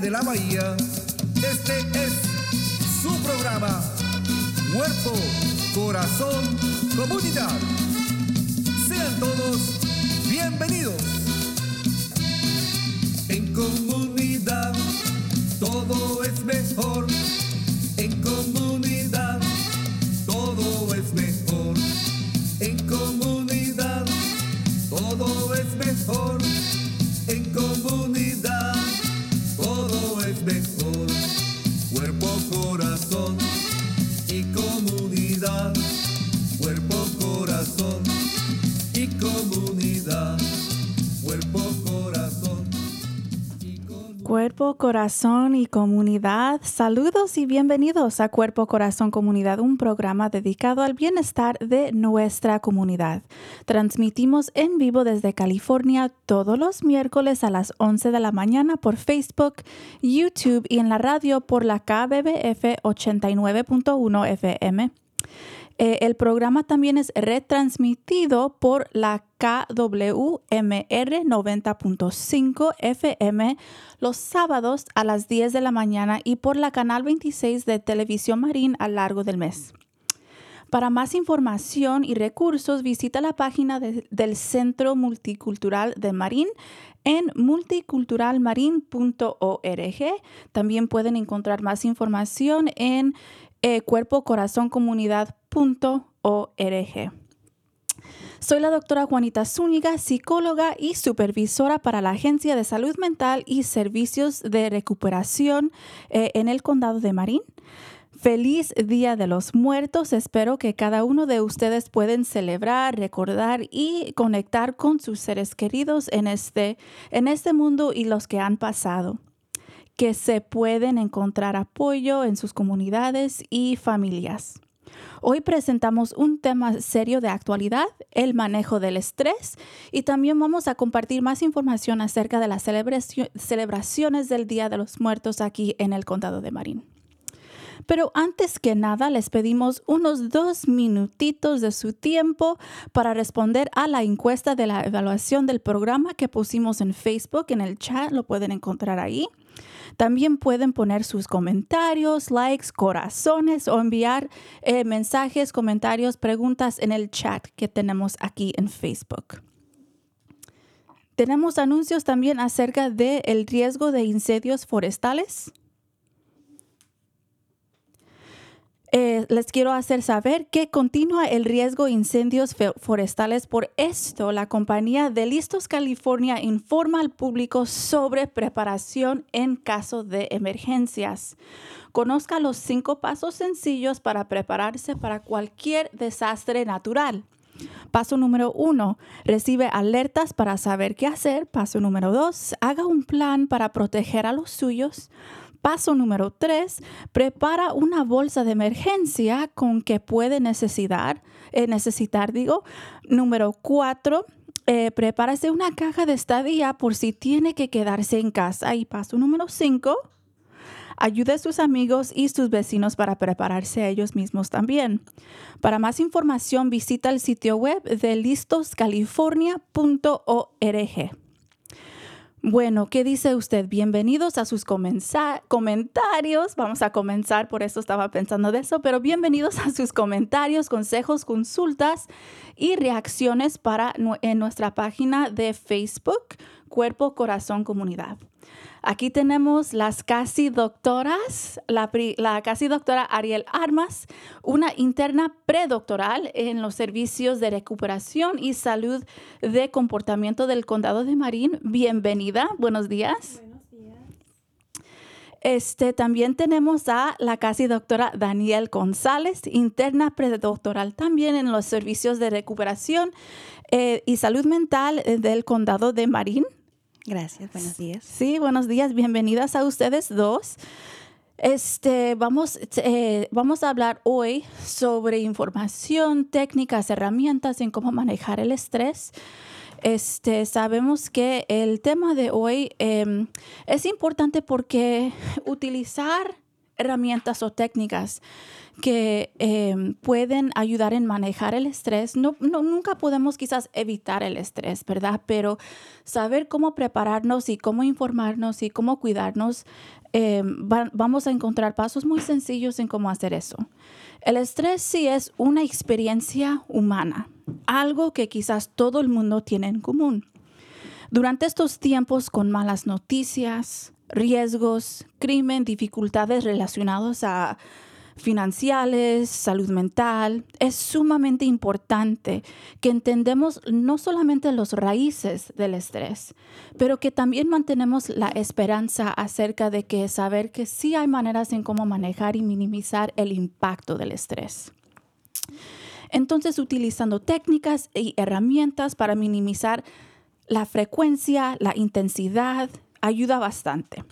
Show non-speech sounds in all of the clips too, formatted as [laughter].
de la bahía, este es su programa. Cuerpo, corazón, comunidad. Sean todos Cuerpo, corazón y comunidad. Saludos y bienvenidos a Cuerpo, Corazón, Comunidad, un programa dedicado al bienestar de nuestra comunidad. Transmitimos en vivo desde California todos los miércoles a las 11 de la mañana por Facebook, YouTube y en la radio por la KBBF 89.1 FM. Eh, el programa también es retransmitido por la KWMR 90.5 FM los sábados a las 10 de la mañana y por la Canal 26 de Televisión Marín a lo largo del mes. Para más información y recursos, visita la página de- del Centro Multicultural de Marín en multiculturalmarin.org. También pueden encontrar más información en eh, cuerpocorazoncomunidad.org. Soy la doctora Juanita Zúñiga, psicóloga y supervisora para la Agencia de Salud Mental y Servicios de Recuperación eh, en el Condado de Marín. Feliz Día de los Muertos. Espero que cada uno de ustedes pueden celebrar, recordar y conectar con sus seres queridos en este, en este mundo y los que han pasado. Que se pueden encontrar apoyo en sus comunidades y familias. Hoy presentamos un tema serio de actualidad, el manejo del estrés, y también vamos a compartir más información acerca de las celebracio- celebraciones del Día de los Muertos aquí en el Condado de Marín. Pero antes que nada, les pedimos unos dos minutitos de su tiempo para responder a la encuesta de la evaluación del programa que pusimos en Facebook, en el chat, lo pueden encontrar ahí. También pueden poner sus comentarios, likes, corazones o enviar eh, mensajes, comentarios, preguntas en el chat que tenemos aquí en Facebook. Tenemos anuncios también acerca del riesgo de incendios forestales. Eh, les quiero hacer saber que continúa el riesgo de incendios forestales. Por esto, la compañía de Listos California informa al público sobre preparación en caso de emergencias. Conozca los cinco pasos sencillos para prepararse para cualquier desastre natural. Paso número uno, recibe alertas para saber qué hacer. Paso número dos, haga un plan para proteger a los suyos. Paso número tres, prepara una bolsa de emergencia con que puede necesitar, eh, necesitar digo. Número cuatro, eh, prepárase una caja de estadía por si tiene que quedarse en casa. Y paso número cinco, Ayude a sus amigos y sus vecinos para prepararse a ellos mismos también. Para más información visita el sitio web de listoscalifornia.org. Bueno, ¿qué dice usted? Bienvenidos a sus comentarios. Vamos a comenzar, por eso estaba pensando de eso, pero bienvenidos a sus comentarios, consejos, consultas y reacciones para en nuestra página de Facebook, Cuerpo, Corazón, Comunidad. Aquí tenemos las casi doctoras, la, casi doctora Ariel Armas, una interna predoctoral en los servicios de recuperación y salud de comportamiento del condado de Marín. Bienvenida, buenos días. Este, también tenemos a la casi doctora Daniel González, interna predoctoral también en los servicios de recuperación eh, y salud mental eh, del condado de Marín. Gracias, buenos días. Sí, buenos días, bienvenidas a ustedes dos. Este, vamos, eh, vamos a hablar hoy sobre información, técnicas, herramientas en cómo manejar el estrés. Este, sabemos que el tema de hoy eh, es importante porque utilizar herramientas o técnicas que eh, pueden ayudar en manejar el estrés. No, nunca podemos quizás evitar el estrés, ¿verdad? Pero saber cómo prepararnos y cómo informarnos y cómo cuidarnos, va- vamos a encontrar pasos muy sencillos en cómo hacer eso. El estrés sí es una experiencia humana, algo que quizás todo el mundo tiene en común. Durante estos tiempos con malas noticias, riesgos, crimen, dificultades relacionadas a financieras, salud mental, es sumamente importante que entendemos no solamente los raíces del estrés, pero que también mantenemos la esperanza acerca de que saber que sí hay maneras en cómo manejar y minimizar el impacto del estrés. Entonces, utilizando técnicas y herramientas para minimizar la frecuencia, la intensidad, ayuda bastante.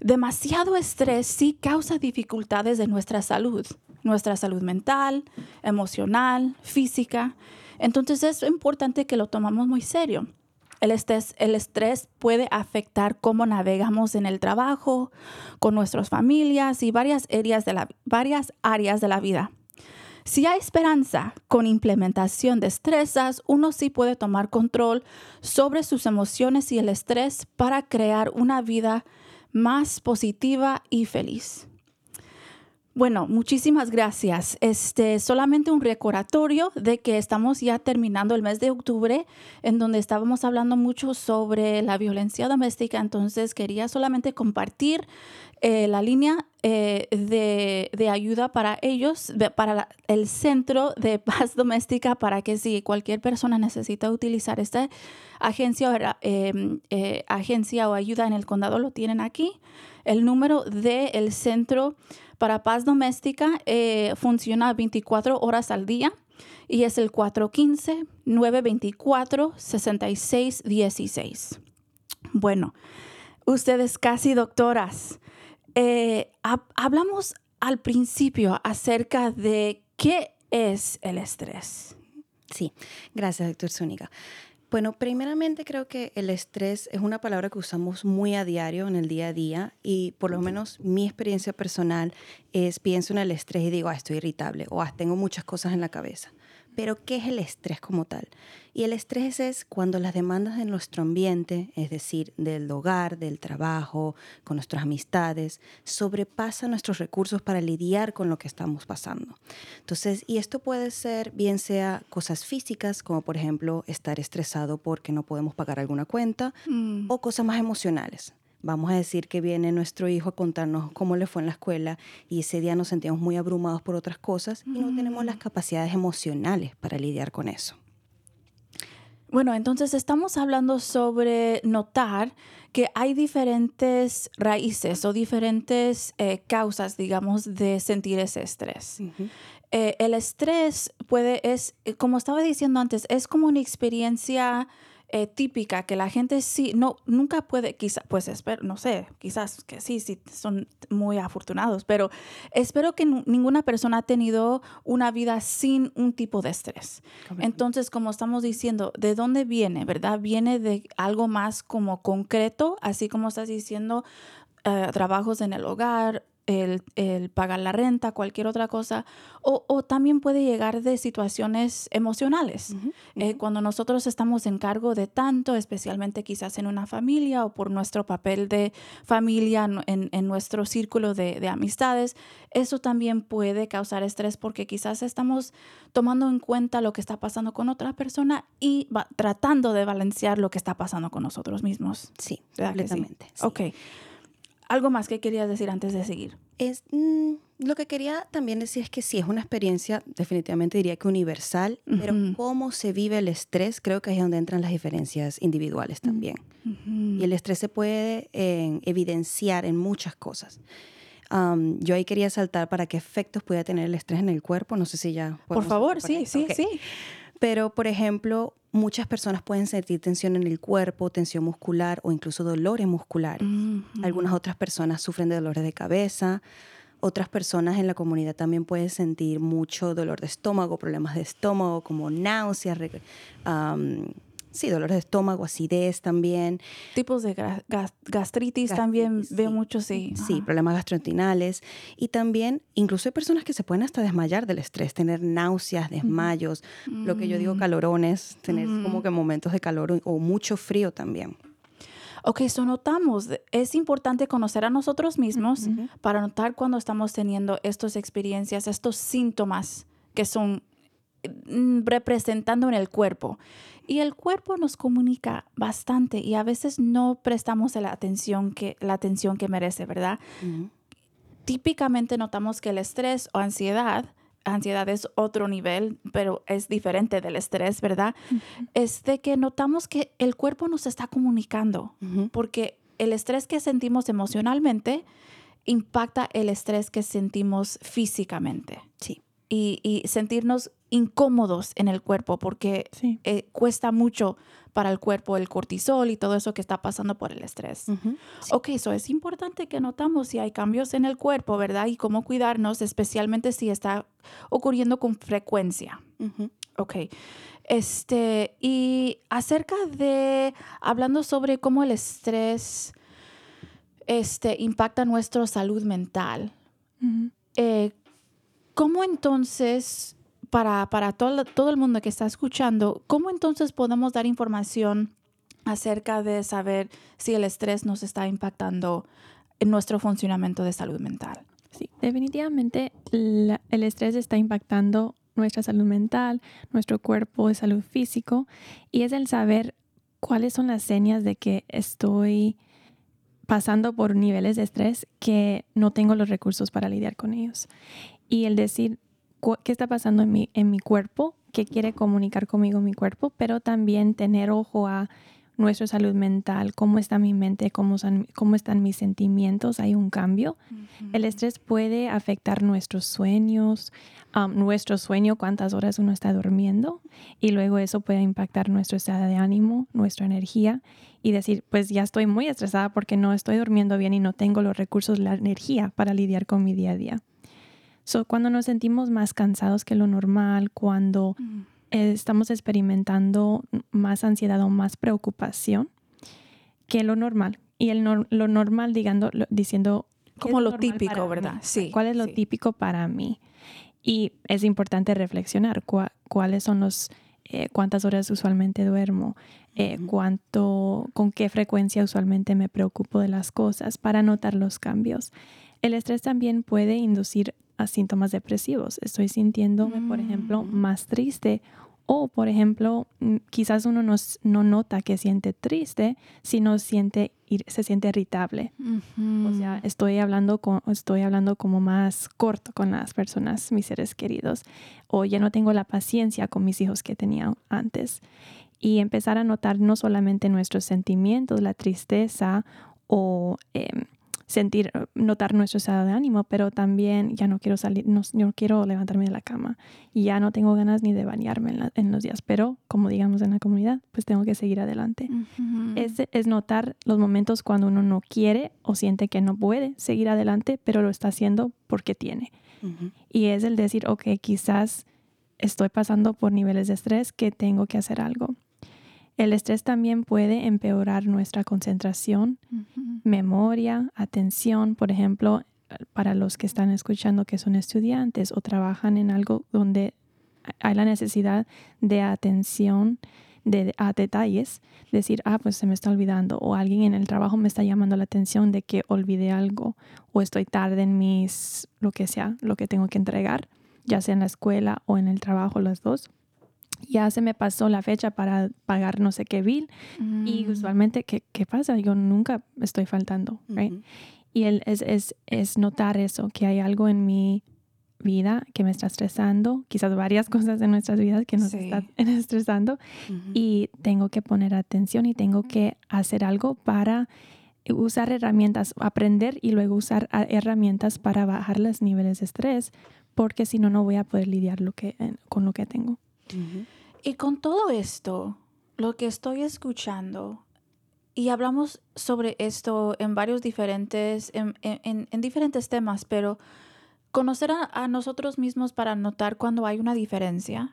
Demasiado estrés sí causa dificultades de nuestra salud, nuestra salud mental, emocional, física. Entonces es importante que lo tomamos muy serio. El estrés, el estrés puede afectar cómo navegamos en el trabajo, con nuestras familias y varias áreas de la, varias áreas de la vida. Si hay esperanza con implementación de destrezas, uno sí puede tomar control sobre sus emociones y el estrés para crear una vida más positiva y feliz. Bueno, muchísimas gracias. Este solamente un recordatorio de que estamos ya terminando el mes de octubre, en donde estábamos hablando mucho sobre la violencia doméstica. Entonces quería solamente compartir eh, la línea eh, de, de ayuda para ellos, de- para el centro de [laughs] paz doméstica, para que si cualquier persona necesita utilizar esta agencia o, era- eh, agencia o ayuda en el condado, lo tienen aquí. El número del centro para paz doméstica eh, funciona 24 horas al día y es el 415-924-6616. Bueno, ustedes casi doctoras, eh, hab- hablamos al principio acerca de qué es el estrés. Sí, gracias, doctor Zúñiga. Bueno, primeramente creo que el estrés es una palabra que usamos muy a diario en el día a día y por lo menos mi experiencia personal es pienso en el estrés y digo, ah, estoy irritable o ah, tengo muchas cosas en la cabeza. Pero, ¿qué es el estrés como tal? Y el estrés es cuando las demandas de nuestro ambiente, es decir, del hogar, del trabajo, con nuestras amistades, sobrepasan nuestros recursos para lidiar con lo que estamos pasando. Entonces, y esto puede ser bien sea cosas físicas, como por ejemplo estar estresado porque no podemos pagar alguna cuenta, o cosas más emocionales. Vamos a decir que viene nuestro hijo a contarnos cómo le fue en la escuela y ese día nos sentimos muy abrumados por otras cosas y no tenemos las capacidades emocionales para lidiar con eso. Bueno, entonces estamos hablando sobre notar que hay diferentes raíces o diferentes eh, causas, digamos, de sentir ese estrés. Eh, el estrés puede, es, eh, como estaba diciendo antes, es como una experiencia eh, típica que la gente sí, no, nunca puede, quizás, pues espero, no sé, quizás que sí, sí, son muy afortunados, pero espero que ninguna persona ha tenido una vida sin un tipo de estrés. Entonces, como estamos diciendo, ¿de dónde viene, verdad? Viene de algo más como concreto, así como estás diciendo, eh, trabajos en el hogar, el, el pagar la renta, cualquier otra cosa, o, o también puede llegar de situaciones emocionales. Eh, cuando nosotros estamos en cargo de tanto, especialmente quizás en una familia o por nuestro papel de familia en, en- nuestro círculo de, de amistades, eso también puede causar estrés porque quizás estamos tomando en cuenta lo que está pasando con otra persona y va- tratando de balancear lo que está pasando con nosotros mismos. Sí, ¿Verdad que sí? completamente. sí. Ok. ¿Algo más que querías decir antes de seguir? Es, mm, lo que quería también decir es que sí, es una experiencia, definitivamente diría que universal, pero cómo se vive el estrés, creo que ahí es donde entran las diferencias individuales también. Y el estrés se puede eh, evidenciar en muchas cosas. Yo ahí quería saltar para qué efectos puede tener el estrés en el cuerpo. No sé si ya. Por favor, sí, sí, sí. Pero, por ejemplo, muchas personas pueden sentir tensión en el cuerpo, tensión muscular o incluso dolores musculares. Algunas otras personas sufren de dolores de cabeza. Otras personas en la comunidad también pueden sentir mucho dolor de estómago, problemas de estómago como náuseas, am, sí, dolores de estómago, acidez también. Tipos de gas- gastritis, también Gastritis, veo sí. mucho, sí. Sí, Ajá. problemas gastrointestinales. Y también, incluso hay personas que se pueden hasta desmayar del estrés, tener náuseas, desmayos, lo que yo digo Mm. calorones, tener como que momentos de calor o, mucho frío también. Ok, eso notamos. Es importante conocer a nosotros mismos para notar cuando estamos teniendo estas experiencias, estos síntomas que son mm, representando en el cuerpo. Y el cuerpo nos comunica bastante y a veces no prestamos la atención que, la atención que merece, ¿verdad? Típicamente notamos que el estrés o ansiedad, ansiedad es otro nivel, pero es diferente del estrés, ¿verdad? Es de que notamos que el cuerpo nos está comunicando, porque el estrés que sentimos emocionalmente impacta el estrés que sentimos físicamente Sí. Y, y sentirnos incómodos en el cuerpo, porque Sí. eh, cuesta mucho para el cuerpo el cortisol y todo eso que está pasando por el estrés. Sí. Ok, eso es importante que notamos si hay cambios en el cuerpo, ¿verdad? Y cómo cuidarnos, especialmente si está ocurriendo con frecuencia. Ujú. Ok. Este, y acerca de, hablando sobre cómo el estrés este, impacta nuestra salud mental, Ujú. eh, ¿cómo entonces, para, para todo, todo el mundo que está escuchando, cómo entonces podemos dar información acerca de saber si el estrés nos está impactando en nuestro funcionamiento de salud mental? Sí, definitivamente la- el estrés está impactando nuestra salud mental, nuestro cuerpo, de salud físico, y es el saber cuáles son las señas de que estoy pasando por niveles de estrés que no tengo los recursos para lidiar con ellos. Y el decir qué está pasando en mi, en mi cuerpo, qué quiere comunicar conmigo mi cuerpo, pero también tener ojo a nuestra salud mental, cómo está mi mente, cómo, son- cómo están mis sentimientos, hay un cambio. El estrés puede afectar nuestros sueños, um, nuestro sueño, cuántas horas uno está durmiendo, y luego eso puede impactar nuestro estado de ánimo, nuestra energía, y decir, pues ya estoy muy estresada porque no estoy durmiendo bien y no tengo los recursos, la energía para lidiar con mi día a día. So, cuando nos sentimos más cansados que lo normal, cuando Mm. eh, estamos experimentando más ansiedad o más preocupación que lo normal. Y el nor- lo normal, digando, lo- diciendo... ¿qué Como lo típico, ¿verdad? mí? Sí, ¿Cuál es lo sí. típico para mí? Y es importante reflexionar cua- cuáles son los... eh, cuántas horas usualmente duermo, eh, cuánto, con qué frecuencia usualmente me preocupo de las cosas para notar los cambios. El estrés también puede inducir a síntomas depresivos. Estoy sintiéndome, por ejemplo, Mm. más triste o, por ejemplo, mm, quizás uno no, nota que siente triste, sino siente, se siente irritable. O sea, estoy hablando, con, estoy hablando como más corto con las personas, mis seres queridos, o ya no tengo la paciencia con mis hijos que tenía antes. Y empezar a notar no solamente nuestros sentimientos, la tristeza o em, sentir, notar nuestro estado de ánimo, pero también ya no quiero salir, no, no quiero levantarme de la cama y ya no tengo ganas ni de bañarme en, la- en los días, pero como digamos en la comunidad, pues tengo que seguir adelante Ujú. es, es notar los momentos cuando uno no quiere o siente que no puede seguir adelante, pero lo está haciendo porque tiene. Y es el decir, ok, quizás estoy pasando por niveles de estrés que tengo que hacer algo. El estrés también puede empeorar nuestra concentración, memoria, atención. Por ejemplo, para los que están escuchando que son estudiantes o trabajan en algo donde hay la necesidad de atención de, a detalles, decir, ah, pues se me está olvidando, o alguien en el trabajo me está llamando la atención de que olvidé algo, o estoy tarde en mis, lo que sea, lo que tengo que entregar, ya sea en la escuela o en el trabajo, los dos. Ya se me pasó la fecha para pagar no sé qué bill y Mm. usualmente, ¿qué, ¿qué pasa? Yo nunca estoy faltando, right? Y el, es, es, es notar eso, que hay algo en mi vida que me está estresando, quizás varias [laughs] cosas en nuestras vidas que nos Sí. están [laughs] estresando y tengo que poner atención y tengo que hacer algo para usar herramientas, aprender y luego usar a- herramientas para bajar los niveles de estrés, porque si no, no voy a poder lidiar lo que, con lo que tengo. Y con todo esto, lo que estoy escuchando, y hablamos sobre esto en varios diferentes, en, en- en- en diferentes temas, pero conocer a, a nosotros mismos para notar cuando hay una diferencia,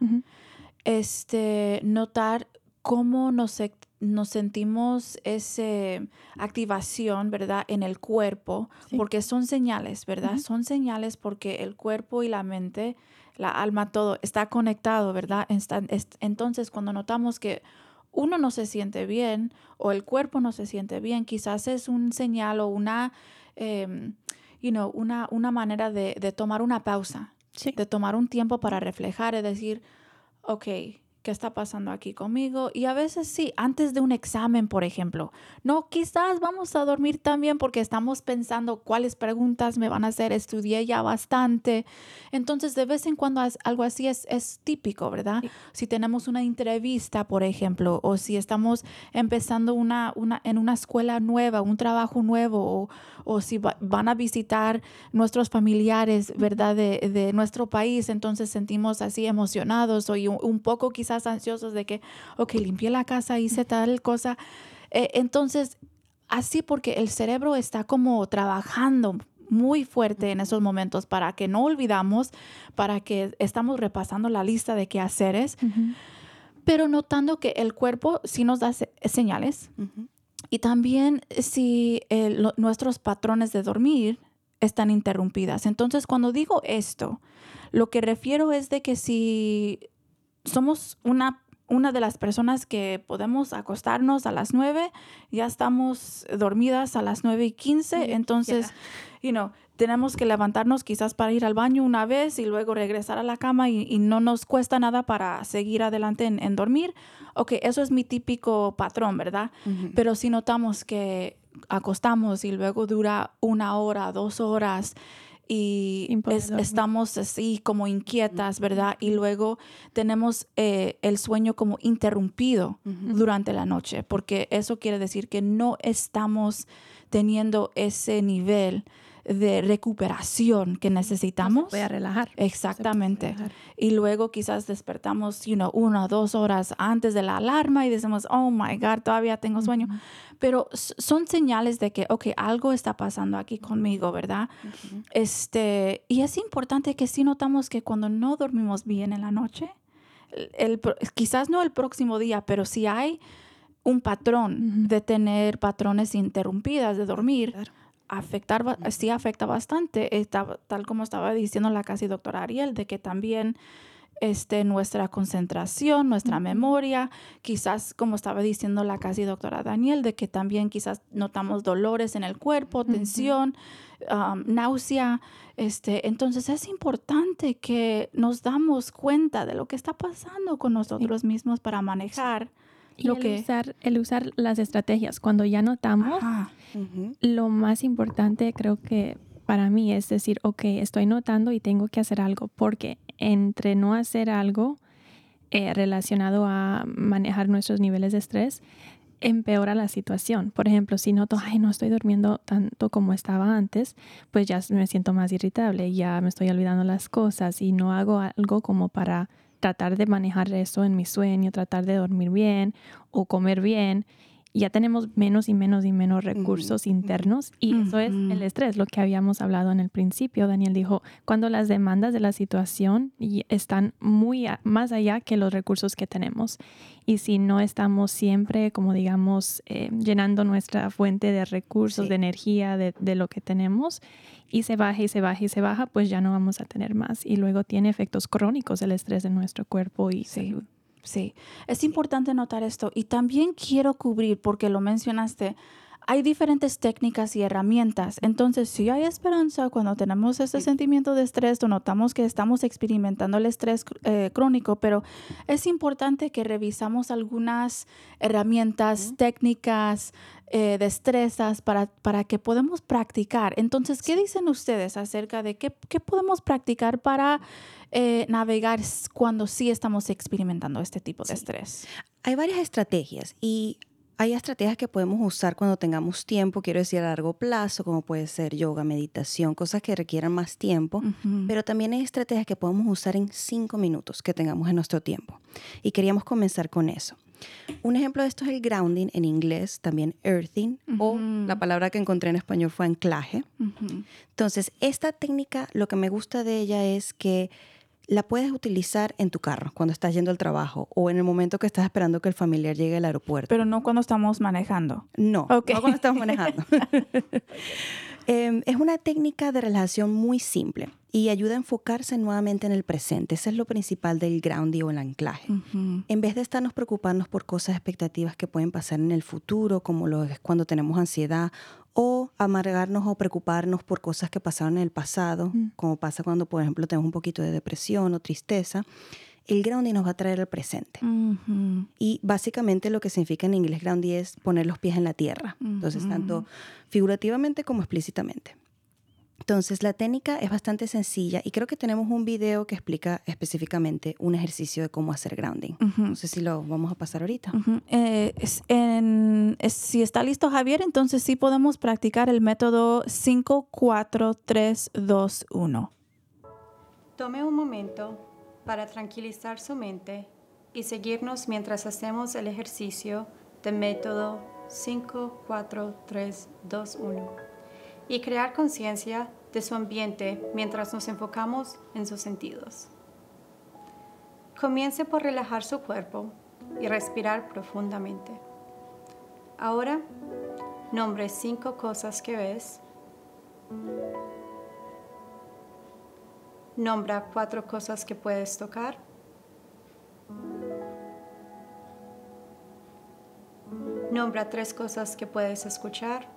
este, notar cómo nos, nos sentimos esa activación, ¿verdad? En el cuerpo, Sí. porque son señales, ¿verdad? Son señales porque el cuerpo y la mente, la alma, todo está conectado, ¿verdad? Entonces, cuando notamos que uno no se siente bien o el cuerpo no se siente bien, quizás es un señal o una, em, you know, una, una manera de, de tomar una pausa Sí. de tomar un tiempo para reflejar y decir, ok, ¿qué está pasando aquí conmigo? Y a veces sí, antes de un examen, por ejemplo, no, quizás vamos a dormir también porque estamos pensando cuáles preguntas me van a hacer, estudié ya bastante. Entonces, de vez en cuando algo así es, es típico, ¿verdad? Sí. Si tenemos una entrevista, por ejemplo, o si estamos empezando una, una, en una escuela nueva, un trabajo nuevo, o, o si va- van a visitar nuestros familiares, ¿verdad? De, de nuestro país, entonces sentimos así emocionados o un, un poco quizás ansiosos de que, ok, limpié la casa, hice tal cosa. Eh, entonces, así porque el cerebro está como trabajando muy fuerte en esos momentos para que no olvidamos, para que estamos repasando la lista de quehaceres, Ujú. pero notando que el cuerpo sí nos da se- señales Ujú. y también si eh, nuestros patrones de dormir están interrumpidas. Entonces, cuando digo esto, lo que refiero es de que si somos una, una de las personas que podemos acostarnos a las 9, ya estamos dormidas a las 9 y 15, Sí, entonces, you know, tenemos que levantarnos quizás para ir al baño una vez y luego regresar a la cama y, y no nos cuesta nada para seguir adelante en, en dormir. Ok, eso es mi típico patrón, ¿verdad? Pero si notamos que acostamos y luego dura una hora, dos horas y es- estamos así como inquietas, ¿verdad? Y luego tenemos eh, el sueño como interrumpido durante la noche, porque eso quiere decir que no estamos teniendo ese nivel de recuperación que necesitamos. Voy a relajar. Se puede Exactamente. relajar. Y luego quizás despertamos, you know, una o dos horas antes de la alarma y decimos, oh my God, todavía tengo sueño. Pero son señales de que, ok, algo está pasando aquí conmigo, ¿verdad? Este, y es importante que sí notamos que cuando no dormimos bien en la noche, el, el pro- quizás no el próximo día, pero si hay un patrón de tener patrones interrumpidas de dormir, Claro. Afectar, sí afecta bastante, Está- tal como estaba diciendo la casi doctora Ariel, de que también este, nuestra concentración, nuestra memoria, quizás como estaba diciendo la casi doctora Daniel, de que también quizás notamos dolores en el cuerpo, tensión, um, náusea. Este, entonces es importante que nos damos cuenta de lo que está pasando con nosotros mismos para manejar Y lo el, que... usar, el usar las estrategias. Cuando ya notamos, Ajá, Lo más importante creo que para mí es decir, ok, estoy notando y tengo que hacer algo, porque entre no hacer algo eh, relacionado a manejar nuestros niveles de estrés, empeora la situación. Por ejemplo, si noto, ay, no estoy durmiendo tanto como estaba antes, pues ya me siento más irritable, ya me estoy olvidando las cosas y no hago algo como para tratar de manejar eso en mi sueño, tratar de dormir bien o comer bien. Ya tenemos menos y menos y menos recursos internos y eso es el estrés, lo que habíamos hablado en el principio. Daniel dijo, cuando las demandas de la situación están muy más allá que los recursos que tenemos y si no estamos siempre, como digamos, eh, llenando nuestra fuente de recursos, de energía, de, de lo que tenemos y se baja y se baja y se baja, pues ya no vamos a tener más. Y luego tiene efectos crónicos el estrés en nuestro cuerpo y salud. Sí, es importante notar esto y también quiero cubrir, porque lo mencionaste, hay diferentes técnicas y herramientas. Entonces, si hay esperanza cuando tenemos ese sentimiento de estrés o notamos que estamos experimentando el estrés eh, crónico, pero es importante que revisamos algunas herramientas, técnicas, eh, destrezas para, para que podamos practicar. Entonces, ¿qué dicen ustedes acerca de qué, qué podemos practicar para eh, navegar cuando sí estamos experimentando este tipo de estrés? Hay varias estrategias y hay estrategias que podemos usar cuando tengamos tiempo, quiero decir a largo plazo, como puede ser yoga, meditación, cosas que requieran más tiempo, pero también hay estrategias que podemos usar en cinco minutos que tengamos en nuestro tiempo. Y queríamos comenzar con eso. Un ejemplo de esto es el grounding en inglés, también earthing, o la palabra que encontré en español fue anclaje. Entonces, esta técnica, lo que me gusta de ella es que la puedes utilizar en tu carro cuando estás yendo al trabajo o en el momento que estás esperando que el familiar llegue al aeropuerto. Pero no cuando estamos manejando. No, no cuando estamos manejando. [laughs] Em, es una técnica de relajación muy simple y ayuda a enfocarse nuevamente en el presente. Eso es lo principal del grounding o el anclaje. En vez de estarnos preocupando por cosas expectativas que pueden pasar en el futuro, como lo es cuando tenemos ansiedad o amargarnos o preocuparnos por cosas que pasaron en el pasado, mm. como pasa cuando, por ejemplo, tenemos un poquito de depresión o tristeza, el grounding nos va a traer al presente. Y básicamente lo que significa en inglés grounding es poner los pies en la tierra. Entonces, tanto figurativamente como explícitamente. Entonces, la técnica es bastante sencilla y creo que tenemos un video que explica específicamente un ejercicio de cómo hacer grounding. No sé si lo vamos a pasar ahorita. Eh, si está listo Javier, entonces sí podemos practicar el método 5, 4, 3, 2, 1. Tome un momento para tranquilizar su mente y seguirnos mientras hacemos el ejercicio del método 5, 4, 3, 2, 1 y crear conciencia de su ambiente mientras nos enfocamos en sus sentidos. Comience por relajar su cuerpo y respirar profundamente. Ahora, nombre cinco cosas que ves. Nombra cuatro cosas que puedes tocar. Nombra tres cosas que puedes escuchar.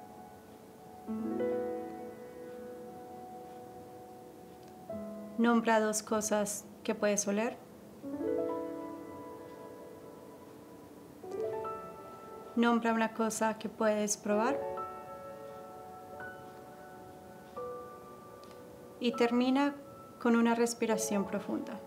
Nombra dos cosas que puedes oler. Nombra una cosa que puedes probar. Y termina con una respiración profunda.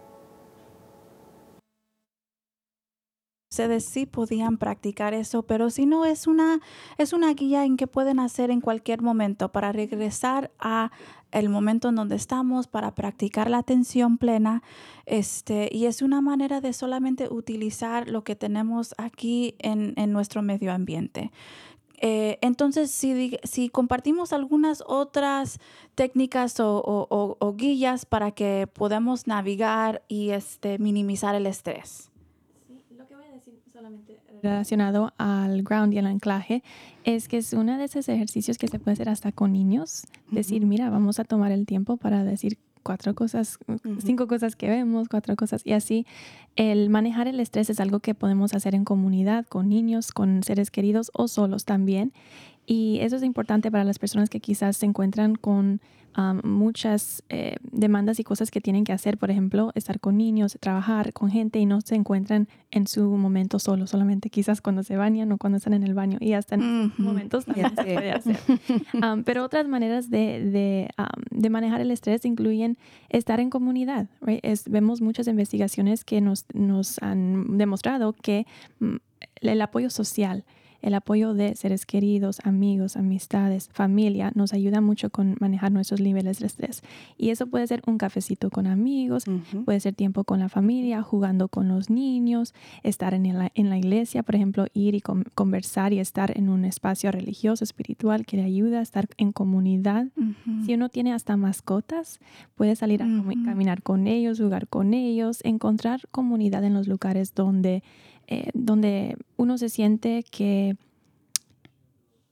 Ustedes sí podían practicar eso, pero si no es una es una guía en que pueden hacer en cualquier momento para regresar a el momento en donde estamos para practicar la atención plena. Este, y es una manera de solamente utilizar lo que tenemos aquí en, nuestro medio ambiente. Eh, entonces, si, si, compartimos algunas otras técnicas o, guías para que podamos navegar y este, minimizar el estrés relacionado al ground y al anclaje es que es uno de esos ejercicios que se puede hacer hasta con niños. Decir, mira, vamos a tomar el tiempo para decir cuatro cosas, cinco cosas que vemos, cuatro cosas. Y así, el manejar el estrés es algo que podemos hacer en comunidad, con niños, con seres queridos o solos también. Y eso es importante para las personas que quizás se encuentran con muchas eh, demandas y cosas que tienen que hacer, por ejemplo, estar con niños, trabajar con gente y no se encuentran en su momento solo, solamente quizás cuando se bañan o cuando están en el baño y hasta en momentos también se puede hacer. pero otras maneras de, de, manejar el estrés incluyen estar en comunidad. vemos muchas investigaciones que nos, nos han demostrado que mm, el apoyo social, el apoyo de seres queridos, amigos, amistades, familia nos ayuda mucho con manejar nuestros niveles de estrés. Y eso puede ser un cafecito con amigos, puede ser tiempo con la familia, jugando con los niños, estar en la, en la iglesia, por ejemplo, ir y con- conversar y estar en un espacio religioso, espiritual que le ayuda a estar en comunidad. Si uno tiene hasta mascotas, puede salir a caminar con ellos, jugar con ellos, encontrar comunidad en los lugares donde, eh, donde uno se siente que,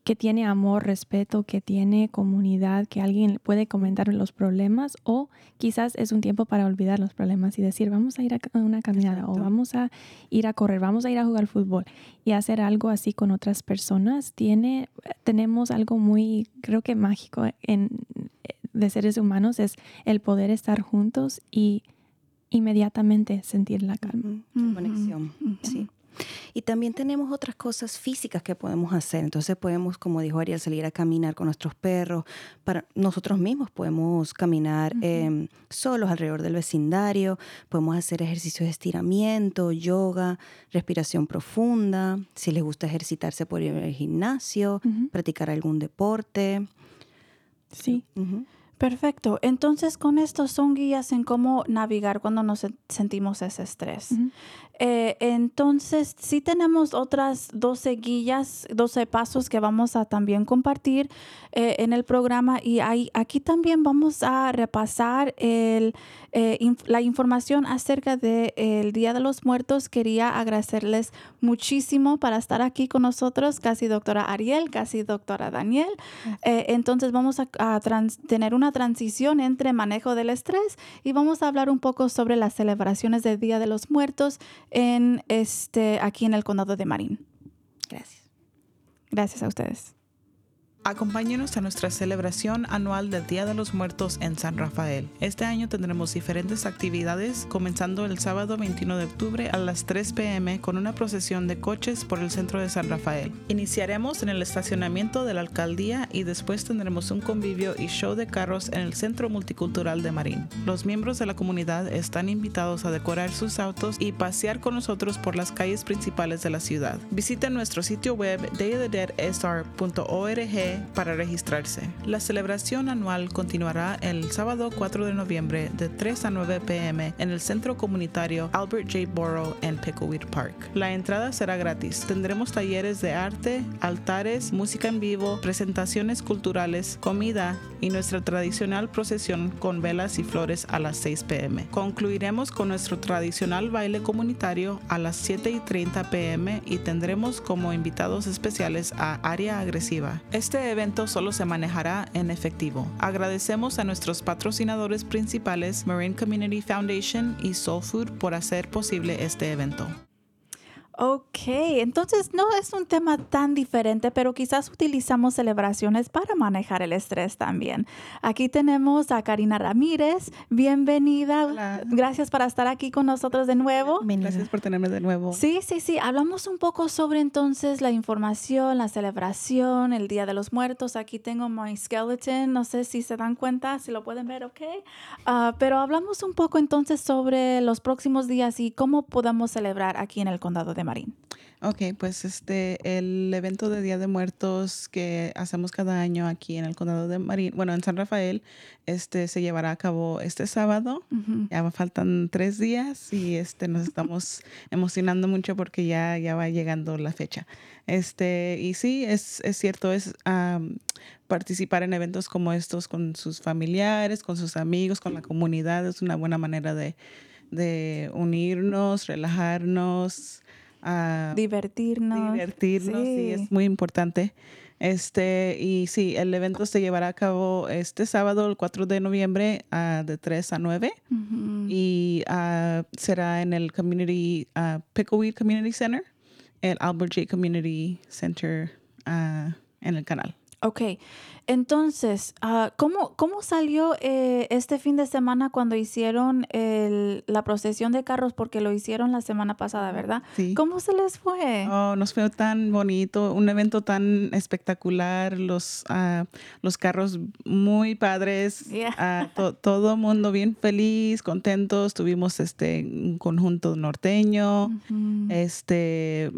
que tiene amor, respeto, que tiene comunidad, que alguien puede comentar los problemas o quizás es un tiempo para olvidar los problemas y decir, vamos a ir a una caminada o vamos a ir a correr, vamos a ir a jugar fútbol y hacer algo así con otras personas. Tiene, tenemos algo muy, creo que mágico en, de seres humanos, es el poder estar juntos y inmediatamente sentir la calma. La Ujú, conexión, ujú. sí. Y también tenemos otras cosas físicas que podemos hacer. Entonces podemos, como dijo Ariel, salir a caminar con nuestros perros. Para nosotros mismos podemos caminar eh, solos alrededor del vecindario. Podemos hacer ejercicios de estiramiento, yoga, respiración profunda. Si les gusta ejercitarse, por ir al gimnasio, Ujú. practicar algún deporte. Sí. Ujú. Perfecto. Entonces, con esto son guías en cómo navegar cuando nos sen- sentimos ese estrés. Eh, entonces, sí tenemos otras 12 guías, 12 pasos que vamos a también compartir eh, en el programa y ahí, aquí también vamos a repasar el, eh, inf- la información acerca del Día de los Muertos. Quería agradecerles muchísimo para estar aquí con nosotros, casi doctora Ariel, casi doctora Daniel. Entonces vamos a, tener una transición entre manejo del estrés y vamos a hablar un poco sobre las celebraciones del Día de los Muertos en este aquí en el condado de Marín. Gracias. Gracias a ustedes. Acompáñenos a nuestra celebración anual del Día de los Muertos en San Rafael. Este año tendremos diferentes actividades, comenzando el sábado 21 de octubre a las 3 pm con una procesión de coches por el centro de San Rafael. Iniciaremos en el estacionamiento de la alcaldía y después tendremos un convivio y show de carros en el Centro Multicultural de Marín. Los miembros de la comunidad están invitados a decorar sus autos y pasear con nosotros por las calles principales de la ciudad. Visiten nuestro sitio web para registrarse. La celebración anual continuará el sábado 4 de noviembre de 3 a 9 pm en el centro comunitario Albert J. Borough en Pickleweed Park. La entrada será gratis. Tendremos talleres de arte, altares, música en vivo, presentaciones culturales, comida y nuestra tradicional procesión con velas y flores a las 6 pm. Concluiremos con nuestro tradicional baile comunitario a las 7 y 30 pm y tendremos como invitados especiales a Área Agresiva. Este evento solo se manejará en efectivo. Agradecemos a nuestros patrocinadores principales Marine Community Foundation y Soul Food por hacer posible este evento. Ok, entonces no es un tema tan diferente, pero quizás utilizamos celebraciones para manejar el estrés también. Aquí tenemos a Karina Ramírez. Bienvenida. Hola. Gracias por estar aquí con nosotros de nuevo. Gracias por tenerme de nuevo. Sí, sí, sí. Hablamos un poco sobre entonces la información, la celebración, el Día de los Muertos. Aquí tengo my skeleton. No sé si se dan cuenta, si lo pueden ver, ok. Ah, pero hablamos un poco entonces sobre los próximos días y cómo podemos celebrar aquí en el condado de Marín. Ok, pues este, el evento de Día de Muertos que hacemos cada año aquí en el condado de Marín, bueno, en San Rafael, este se llevará a cabo este sábado. Ya faltan tres días y este nos estamos [laughs] emocionando mucho porque ya, ya va llegando la fecha. Este, y sí, es, es cierto, es am, participar en eventos como estos con sus familiares, con sus amigos, con la comunidad, es una buena manera de, de unirnos, relajarnos. Divertirnos. divertirnos, sí. Sí. es muy importante. Este, y sí, el evento se llevará a cabo este sábado, el 4 de noviembre, de 3 a 9. Ujú. Y ah, será en el Community, ah, Pickleweed Community Center, el Albert J. Community Center ah, en el canal. Ok, entonces, ah, ¿cómo, ¿cómo salió eh, este fin de semana cuando hicieron el- la procesión de carros? Porque lo hicieron la semana pasada, ¿verdad? Sí. ¿Cómo se les fue? Oh, nos fue tan bonito, un evento tan espectacular, los, ah, los carros muy padres, Yeah. ah, [laughs] to- todo mundo bien feliz, contentos, tuvimos este un conjunto norteño, este,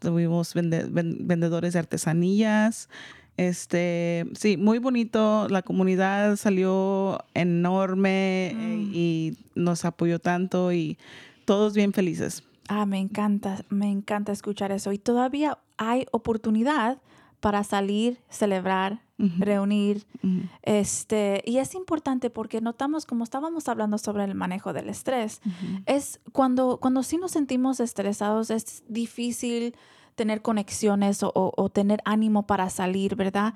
tuvimos vende- ven- vendedores de artesanías. Este, sí, muy bonito. La comunidad salió enorme eh, Mm. y nos apoyó tanto y todos bien felices. Ah, me encanta, me encanta escuchar eso. Y todavía hay oportunidad para salir, celebrar, reunir. Este, y es importante porque notamos, como estábamos hablando sobre el manejo del estrés, es cuando, cuando sí nos sentimos estresados, es difícil tener conexiones o, o- tener ánimo para salir, ¿verdad?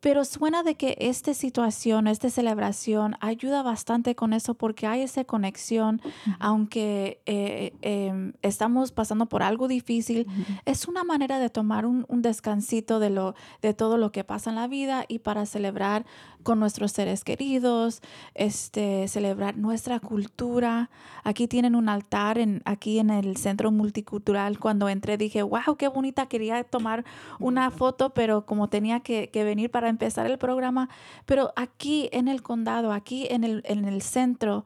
Pero suena de que esta situación, esta celebración ayuda bastante con eso porque hay esa conexión, aunque eh, em, estamos pasando por algo difícil, es una manera de tomar un, un descansito de, lo, de todo lo que pasa en la vida y para celebrar con nuestros seres queridos, este, celebrar nuestra cultura. Aquí tienen un altar en, aquí en el centro multicultural. Cuando entré dije, wow, qué bonita, quería tomar una foto, pero como tenía que, que venir para empezar el programa, pero aquí en el condado, aquí en el, en el centro,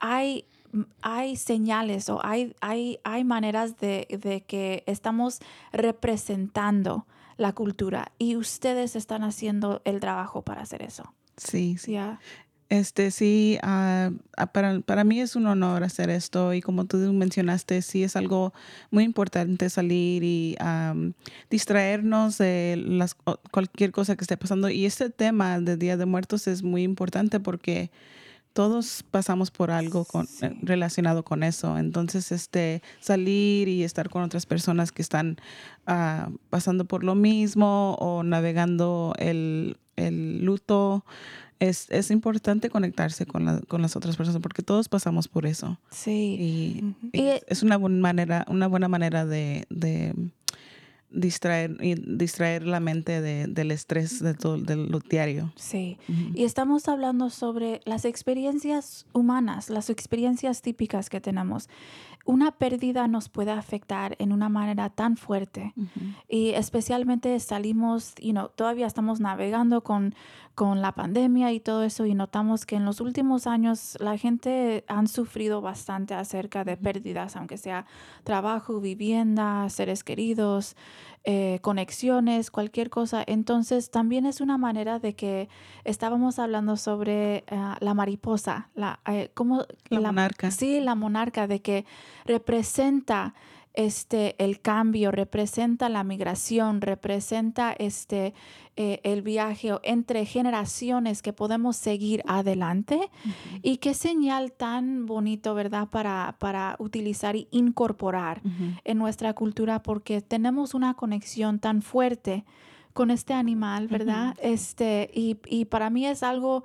hay hay señales o hay, hay, hay maneras de, de que estamos representando la cultura y ustedes están haciendo el trabajo para hacer eso. Sí, sí. Este sí, ah, para, para mí es un honor hacer esto y como tú mencionaste, sí es algo muy importante salir y am, distraernos de las, cualquier cosa que esté pasando. Y este tema de Día de Muertos es muy importante porque todos pasamos por algo con- Sí. eh, relacionado con eso. Entonces, este, salir y estar con otras personas que están ah, pasando por lo mismo o navegando el, el luto, es, es importante conectarse con, la- con las otras personas porque todos pasamos por eso. Sí. Y, es, es una buena manera, una buena manera de, de distraer, y distraer la mente de- del estrés de todo, de lo diario. Sí. Y estamos hablando sobre las experiencias humanas, las experiencias típicas que tenemos. Una pérdida nos puede afectar en una manera tan fuerte. Y especialmente salimos, you know, todavía estamos navegando con, con la pandemia y todo eso y notamos que en los últimos años la gente han sufrido bastante acerca de pérdidas, aunque sea trabajo, vivienda, seres queridos, eh, conexiones, cualquier cosa. Entonces también es una manera de que estábamos hablando sobre ah, la mariposa, la, eh, ¿cómo? La monarca. Sí, la monarca, de que representa este, el cambio, representa la migración, representa este, eh, el viaje entre generaciones que podemos seguir adelante. Y qué señal tan bonito, ¿verdad? Para, para utilizar y incorporar en nuestra cultura porque tenemos una conexión tan fuerte con este animal, ¿verdad? Este, y, y para mí es algo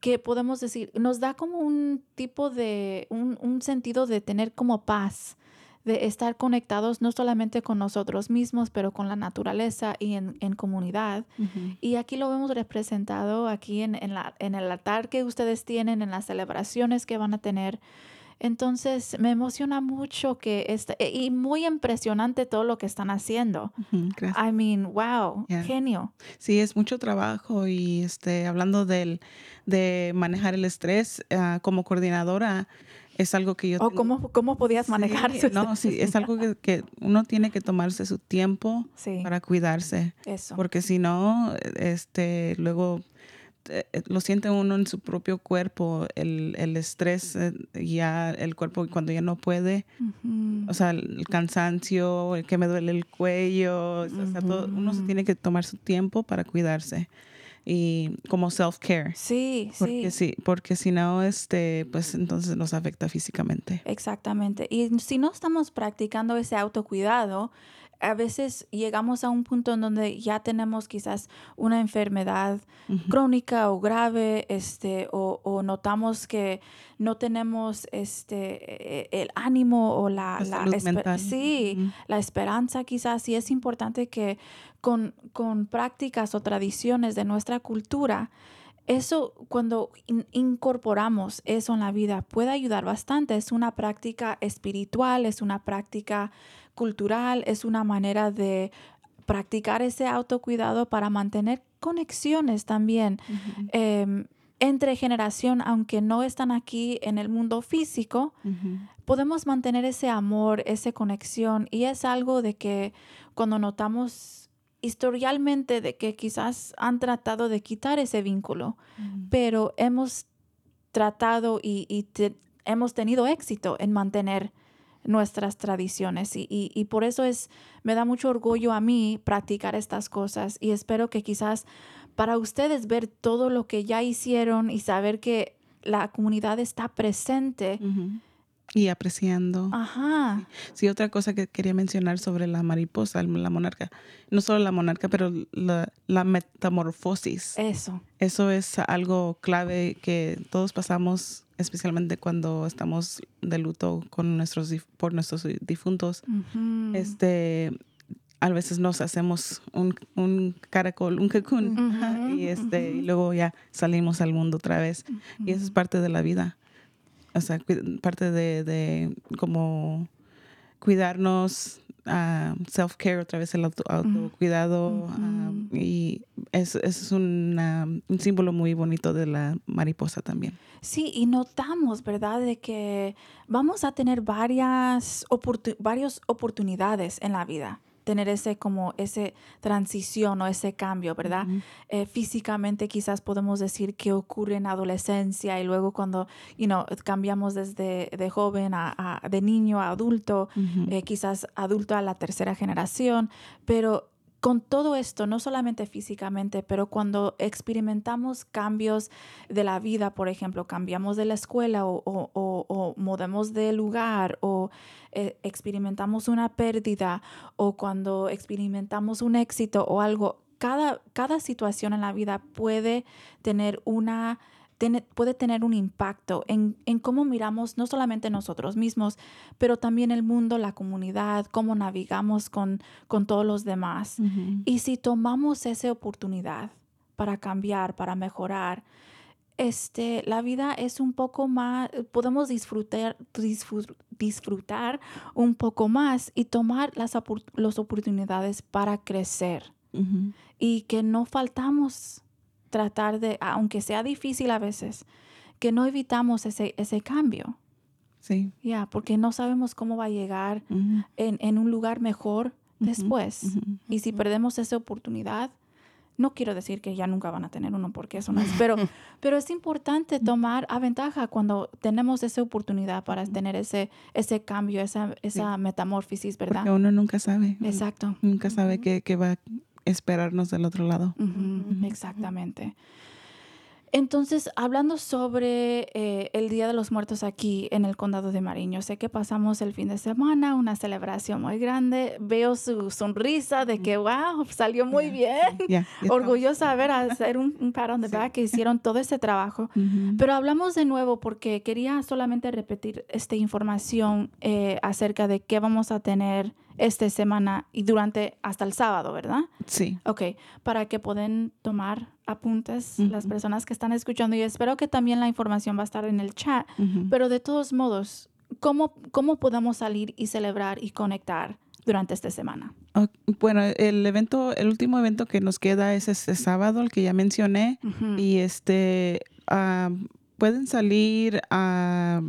que podemos decir, nos da como un tipo de, un, un sentido de tener como paz, de estar conectados no solamente con nosotros mismos, pero con la naturaleza y en, en comunidad. Y aquí lo vemos representado aquí en, en la, en el altar que ustedes tienen, en las celebraciones que van a tener. Entonces me emociona mucho que este, e- y muy impresionante todo lo que están haciendo. Gracias. I mean, wow, Yeah. genio. Sí, es mucho trabajo y este, hablando del, de manejar el estrés ah, como coordinadora, es algo que yo... ¿O tengo- cómo, cómo podías manejar Sí, No, sí, es algo que, que uno tiene que tomarse su tiempo Sí, para cuidarse, eso. porque si no, este, luego eh, eh, lo siente uno en su propio cuerpo, el, el estrés, eh, ya el cuerpo cuando ya no puede, o sea, el cansancio, el que me duele el cuello, o sea, todo- uno se tiene que tomar su tiempo para cuidarse y como self-care. Sí, Porque sí. sí, porque si no, este, pues entonces nos afecta físicamente. Exactamente. Y si no estamos practicando ese autocuidado, a veces llegamos a un punto en donde ya tenemos quizás una enfermedad crónica o grave, este, o, o notamos que no tenemos este eh, el ánimo o la, La mental. sí, la esperanza quizás, y es importante que con, con prácticas o tradiciones de nuestra cultura, eso cuando in- incorporamos eso en la vida puede ayudar bastante. Es una práctica espiritual, es una práctica cultural, es una manera de practicar ese autocuidado para mantener conexiones también em, entre generación, aunque no están aquí en el mundo físico, podemos mantener ese amor, esa conexión y es algo de que cuando notamos historialmente de que quizás han tratado de quitar ese vínculo, pero hemos tratado y, y te- hemos tenido éxito en mantener nuestras tradiciones y, y- y por eso es me da mucho orgullo a mí practicar estas cosas y espero que quizás para ustedes ver todo lo que ya hicieron y saber que la comunidad está presente. Y apreciando. Ajá. Sí, otra cosa que quería mencionar sobre la mariposa, la monarca. No solo la monarca, pero la, la metamorfosis. Eso. Eso es algo clave que todos pasamos, especialmente cuando estamos de luto con nuestros, por nuestros difuntos. Este, a veces nos hacemos un, un caracol, un cocoon, y, este, y luego ya salimos al mundo otra vez. Y eso es parte de la vida. O sea, parte de, de como cuidarnos, ah, self-care, otra vez el auto, autocuidado. ah, y eso, es una- un símbolo muy bonito de la mariposa también. Sí, y notamos, ¿verdad?, de que vamos a tener varias, oportu- varias oportunidades en la vida. Tener ese como ese transición o ese cambio, ¿verdad? Eh, físicamente quizás podemos decir que ocurre en adolescencia y luego cuando, you know, cambiamos desde de joven a, a- de niño a adulto, eh, quizás adulto a la tercera generación, pero con todo esto, no solamente físicamente, pero cuando experimentamos cambios de la vida, por ejemplo, cambiamos de la escuela o, o, o- o mudamos de lugar o eh, experimentamos una pérdida o cuando experimentamos un éxito o algo, cada, cada situación en la vida puede tener una tiene- puede tener un impacto en, en cómo miramos no solamente nosotros mismos, pero también el mundo, la comunidad, cómo navegamos con, con todos los demás. Y si tomamos esa oportunidad para cambiar, para mejorar, este, la vida es un poco más, podemos disfrutar, disfr- disfrutar un poco más y tomar las, las oportunidades para crecer. Y que no faltamos tratar de, aunque sea difícil a veces, que no evitamos ese, ese cambio, Sí. ya, porque no sabemos cómo va a llegar en, en un lugar mejor después. Y si perdemos esa oportunidad, no quiero decir que ya nunca van a tener uno porque eso no es, pero, [laughs] pero es importante tomar a ventaja cuando tenemos esa oportunidad para tener ese, ese cambio, esa, esa metamorfosis, ¿verdad? Porque uno nunca sabe. Exacto. Nunca sabe qué, qué va esperarnos del otro lado. Exactamente. Entonces, hablando sobre eh, el Día de los Muertos aquí en el condado de Mariño, sé que pasamos el fin de semana, una celebración muy grande. Veo su sonrisa de que, wow, salió muy bien. Orgullosa de ver hacer un, un pat on the back que hicieron todo ese trabajo. Pero hablamos de nuevo porque quería solamente repetir esta información eh, acerca de qué vamos a tener esta semana y durante hasta el sábado, ¿verdad? Sí. Ok, para que puedan tomar apuntes las personas que están escuchando y espero que también la información va a estar en el chat, pero de todos modos, ¿cómo, cómo podemos salir y celebrar y conectar durante esta semana? Bueno, el evento, el último evento que nos queda es este sábado, el que ya mencioné. Y este, ah, pueden salir a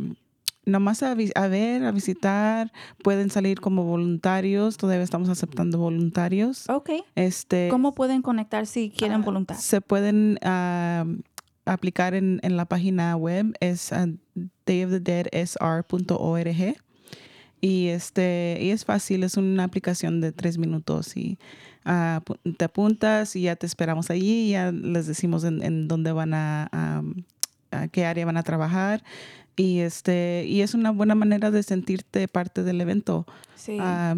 nomás a, a ver, a visitar, pueden salir como voluntarios, todavía estamos aceptando voluntarios. Ok, Este, ¿cómo pueden conectar si quieren voluntad? Se pueden ah, aplicar en, en la página web, es ah, dayofthedeadsr.org. Y este, y es fácil, es una aplicación de tres minutos y te apuntas y ya te esperamos allí, ya les decimos en, en dónde van a, a- a qué área van a trabajar. Y este y es una buena manera de sentirte parte del evento. Sí. Ah,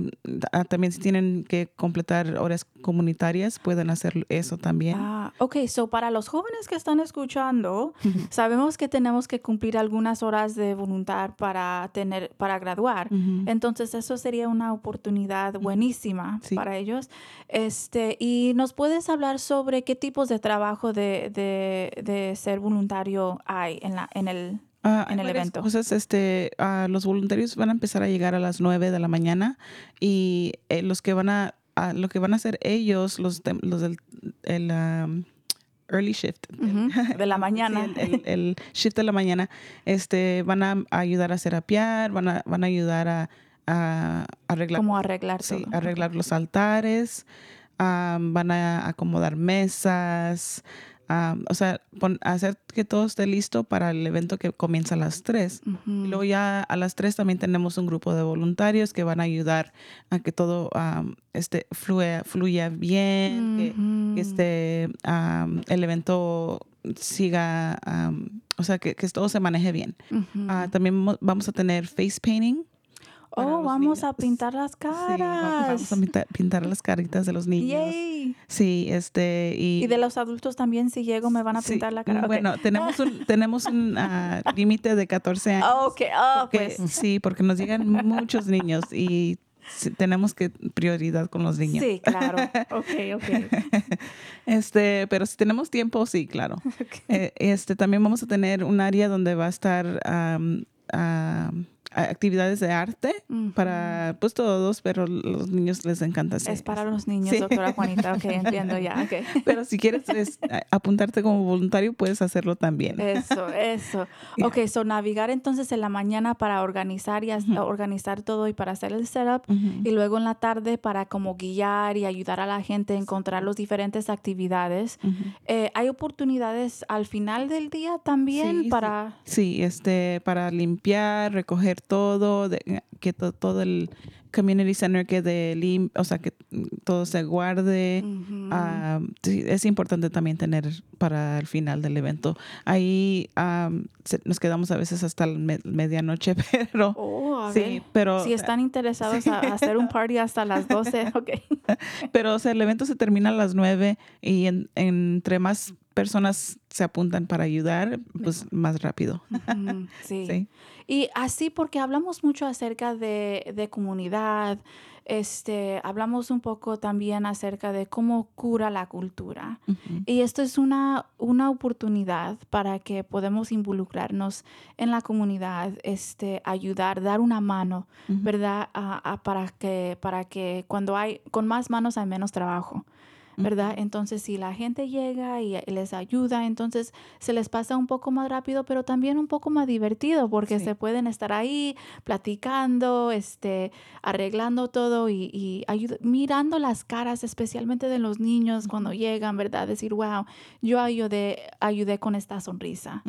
también si tienen que completar horas comunitarias pueden hacer eso también. Ah, ok, so para los jóvenes que están escuchando, sabemos que tenemos que cumplir algunas horas de voluntad para tener, para graduar. Entonces eso sería una oportunidad buenísima Sí. para ellos. Este, y nos puedes hablar sobre qué tipos de trabajo de, de, de ser voluntario hay en la, en el Ah, en el evento. Cosas, este, ah, los voluntarios van a empezar a llegar a las 9 de la mañana y eh, los que van a, lo que van a hacer ellos, los, de- los del el, um, early shift, [laughs] de la Sí, mañana. el, el- el shift de la mañana, este, van a ayudar a serapiar, van a, van a ayudar a, a arreglar, Cómo arreglar sí, todo. arreglar los altares, am, van a acomodar mesas, o sea, pon- hacer que todo esté listo para el evento que comienza a las 3. Ujú. Y luego ya a las 3 también tenemos un grupo de voluntarios que van a ayudar a que todo am, este, fluya, fluya bien, que, este, am, el evento siga, o sea, que, que todo se maneje bien. Ah, también mo- vamos a tener face painting. Oh, vamos a pintar las [laughs] Sí, caras. vamos a pintar, pintar las caritas de los niños. Yay. Sí, este, y... Y de los adultos también, si llego, me van a sí, pintar la cara. Bueno, tenemos un, [laughs] tenemos un ah, límite de 14 años. Ah, ok, ah, porque- pues. Sí, porque nos llegan muchos niños y sí, tenemos que prioridad con los niños. Sí, claro. [laughs] Ok, ok. Este, pero si tenemos tiempo, sí, claro. Eh, este, también vamos a tener un área donde va a estar a- actividades de arte para pues todos, pero los niños les encanta hacer. Es para los niños, Sí. doctora Juanita. Ok, [laughs] entiendo ya. Pero si quieres es, apuntarte como voluntario, puedes hacerlo también. Eso, eso. [laughs] Ok, so navegar entonces en la mañana para organizar y as- organizar todo y para hacer el setup. Y luego en la tarde para como guiar y ayudar a la gente a encontrar las diferentes actividades. Eh, ¿Hay oportunidades al final del día también Sí, sí. para... Sí, este, para limpiar, recoger todo, de- que to- todo el community center quede lim, o sea, que todo se guarde. Sí, es importante también tener para el final del evento. Ahí am, se- nos quedamos a veces hasta la me- medianoche, [laughs] pero Oh, sí, pero Si están [laughs] interesados a, a hacer un party hasta las 12, [laughs] ok. pero o sea, el evento se termina a las nueve y en- entre más personas se apuntan para ayudar, pues más rápido. [laughs] Sí. Sí. Y así porque hablamos mucho acerca de, de comunidad, este, hablamos un poco también acerca de cómo cura la cultura. Y esto es una, una oportunidad para que podamos involucrarnos en la comunidad, este, ayudar, dar una mano. ¿verdad? A- a- para, que, para que cuando hay, con más manos hay menos trabajo. ¿Verdad? Entonces, si la gente llega y les ayuda, entonces se les pasa un poco más rápido, pero también un poco más divertido, porque Sí. se pueden estar ahí platicando, este, arreglando todo y, mirando las caras, especialmente de los niños cuando llegan, ¿verdad? Decir, wow, yo ayudé, ayudé con esta sonrisa.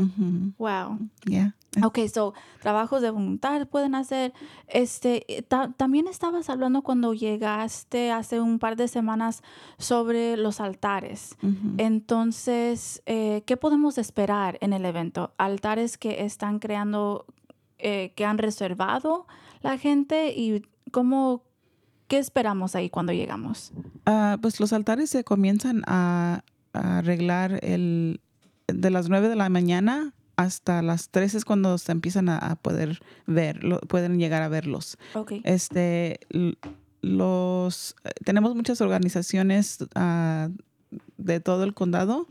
Wow. Yeah. Ok, so trabajos de voluntad pueden hacer. Este, eh, ta- también estabas hablando cuando llegaste hace un par de semanas sobre los altares. Entonces, eh, ¿qué podemos esperar en el evento? Altares que están creando, eh, que han reservado la gente y cómo, ¿qué esperamos ahí cuando llegamos? Ah, pues los altares se comienzan a, a arreglar el, de las 9 de la mañana hasta las 3 es cuando se empiezan a, a poder ver, lo- pueden llegar a verlos. Ok. Este, los, eh, tenemos muchas organizaciones ah, de todo el condado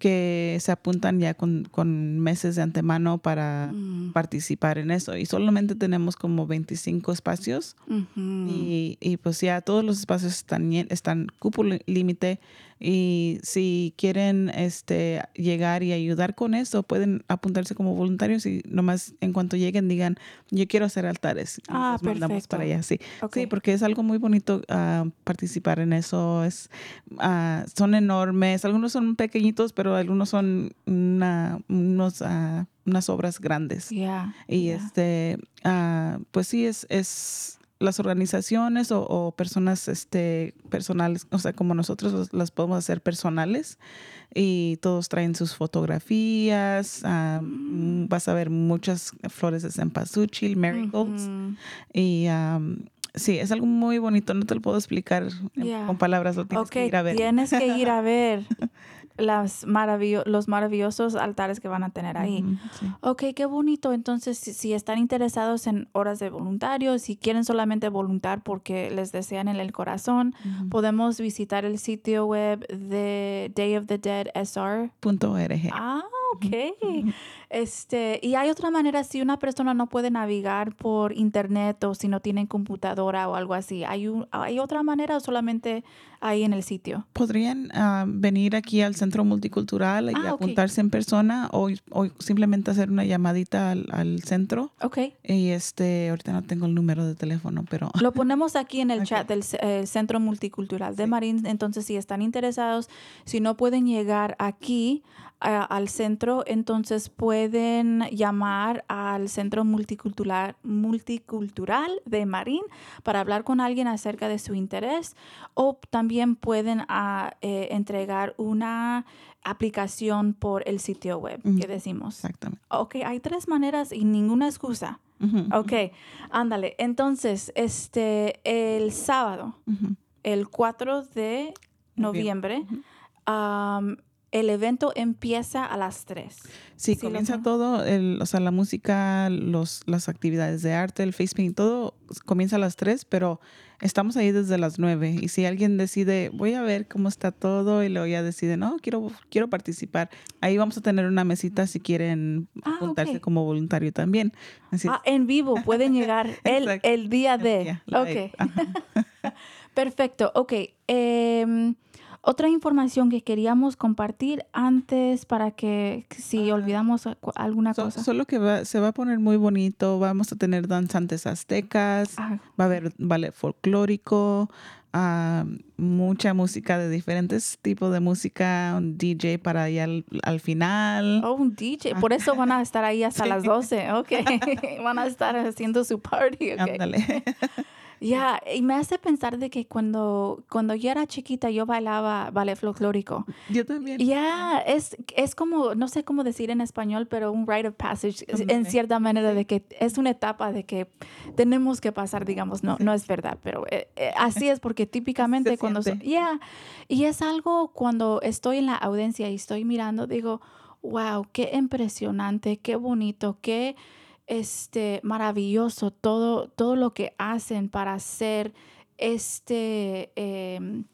que se apuntan ya con, con meses de antemano para Mm, participar en eso. Y solamente tenemos como 25 espacios. Ujú. y, y pues ya todos los espacios están, están cupo límite. Y si quieren este llegar y ayudar con eso pueden apuntarse como voluntarios y nomás en cuanto lleguen digan yo quiero hacer altares Ah, los mandamos perfecto. para allá sí. Ok. sí porque es algo muy bonito ah, participar en eso. Es ah, son enormes. Algunos son pequeñitos pero algunos son una, unos ah, unas obras grandes Yeah, y yeah. este, ah, pues sí, es, es, las organizaciones o, o personas este, personales, o sea, como nosotros las podemos hacer personales y todos traen sus fotografías. ah, mm, vas a ver muchas flores de cempasúchil, marigolds. Y am, sí, es algo muy bonito. No te lo puedo explicar Yeah. con palabras, lo tienes Ok, que ir a ver. tienes que ir a ver [laughs] las maravillo- los maravillosos altares que van a tener ahí. Sí. Ok, qué bonito. Entonces, si, si están interesados en horas de voluntario, si quieren solamente voluntar porque les desean en el corazón, podemos visitar el sitio web de Day of the Dead SR. .org. Ah, ok. Este, y hay otra manera, si una persona no puede navegar por internet o si no tienen computadora o algo así, ¿hay, un- hay otra manera o solamente ahí en el sitio? Podrían ah, venir aquí al centro multicultural y Ah, apuntarse en persona o, o simplemente hacer una llamadita al, al centro. Ok. Y este, ahorita no tengo el número de teléfono, pero [laughs] Lo ponemos aquí en el Ok. chat del eh, Centro Multicultural de Marín. Entonces, si están interesados, si no pueden llegar aquí a- al centro, entonces pueden llamar al Centro Multicultural, Multicultural de Marín para hablar con alguien acerca de su interés o también pueden ah, eh, entregar una aplicación por el sitio web Ujú. que decimos. exactamente. Ok, hay tres maneras y ninguna excusa. Ok, ándale. Entonces, este, el sábado, el 4 de noviembre, el evento empieza a las 3. Sí, Sí, comienza todo, el, o sea, la música, los, las actividades de arte, el face paint, todo comienza a las 3, pero estamos ahí desde las 9. Y si alguien decide, voy a ver cómo está todo, y luego ya decide, no, quiero, quiero participar, ahí vamos a tener una mesita si quieren Ah, apuntarse ok. como voluntario también. Así Ah, en vivo, pueden llegar [laughs] el, el día el de. día, live. Ok, [laughs] perfecto. Ok, em, otra información que queríamos compartir antes para que si Ah. olvidamos alguna So- cosa. solo que va- se va a poner muy bonito, vamos a tener danzantes aztecas, Ah, va a haber ballet folclórico, ah, mucha música de diferentes tipos de música, un DJ para allá al, al final. Oh, un DJ. Por eso van a estar ahí hasta [laughs] Sí. las 12. Ok. [laughs] van a estar haciendo su party. ok. Ándale. [laughs] Ya, y me hace pensar de que cuando, cuando yo era chiquita yo bailaba ballet folclórico. Yo también. Ya, es, es como, no sé cómo decir en español, pero un rite of passage en Ándale. cierta manera de que es una etapa de que tenemos que pasar, digamos, no, no es verdad, pero eh, eh, así es porque típicamente Se cuando... so-. Ya, y es algo cuando estoy en la audiencia y estoy mirando, digo, wow, qué impresionante, qué bonito, qué este maravilloso todo, todo lo que hacen para hacer este em,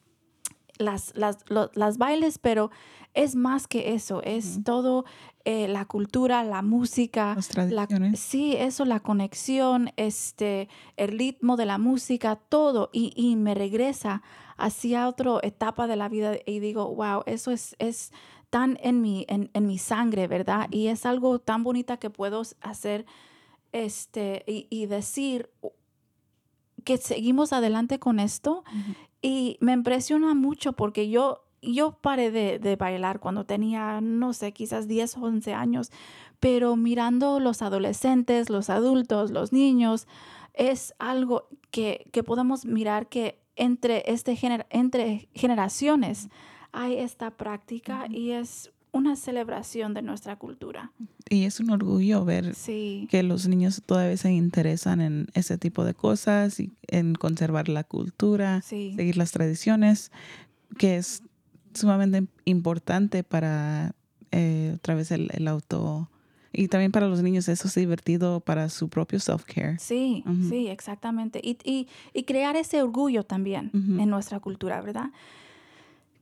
las, las, lo- las bailes, pero es más que eso, es Ujú. todo eh, la cultura, la música, Las la- sí, eso, la conexión, este, el ritmo de la música, todo, y, y me regresa hacia otra etapa de la vida y digo, wow, eso es, es tan en mi, en, en mi sangre, ¿verdad? Y es algo tan bonita que puedo hacer este, y, y decir que seguimos adelante con esto. Y me impresiona mucho porque yo, yo paré de, de bailar cuando tenía, no sé, quizás 10 o 11 años, pero mirando los adolescentes, los adultos, los niños, es algo que, que podemos mirar que entre, este gener- entre generaciones hay esta práctica y es una celebración de nuestra cultura. Y es un orgullo ver Sí. que los niños todavía se interesan en ese tipo de cosas y en conservar la cultura, Sí. seguir las tradiciones, que es sumamente importante para eh, otra vez el, el auto. Y también para los niños eso es divertido para su propio self-care. Sí, sí, exactamente. Y, y, y crear ese orgullo también en nuestra cultura, ¿verdad?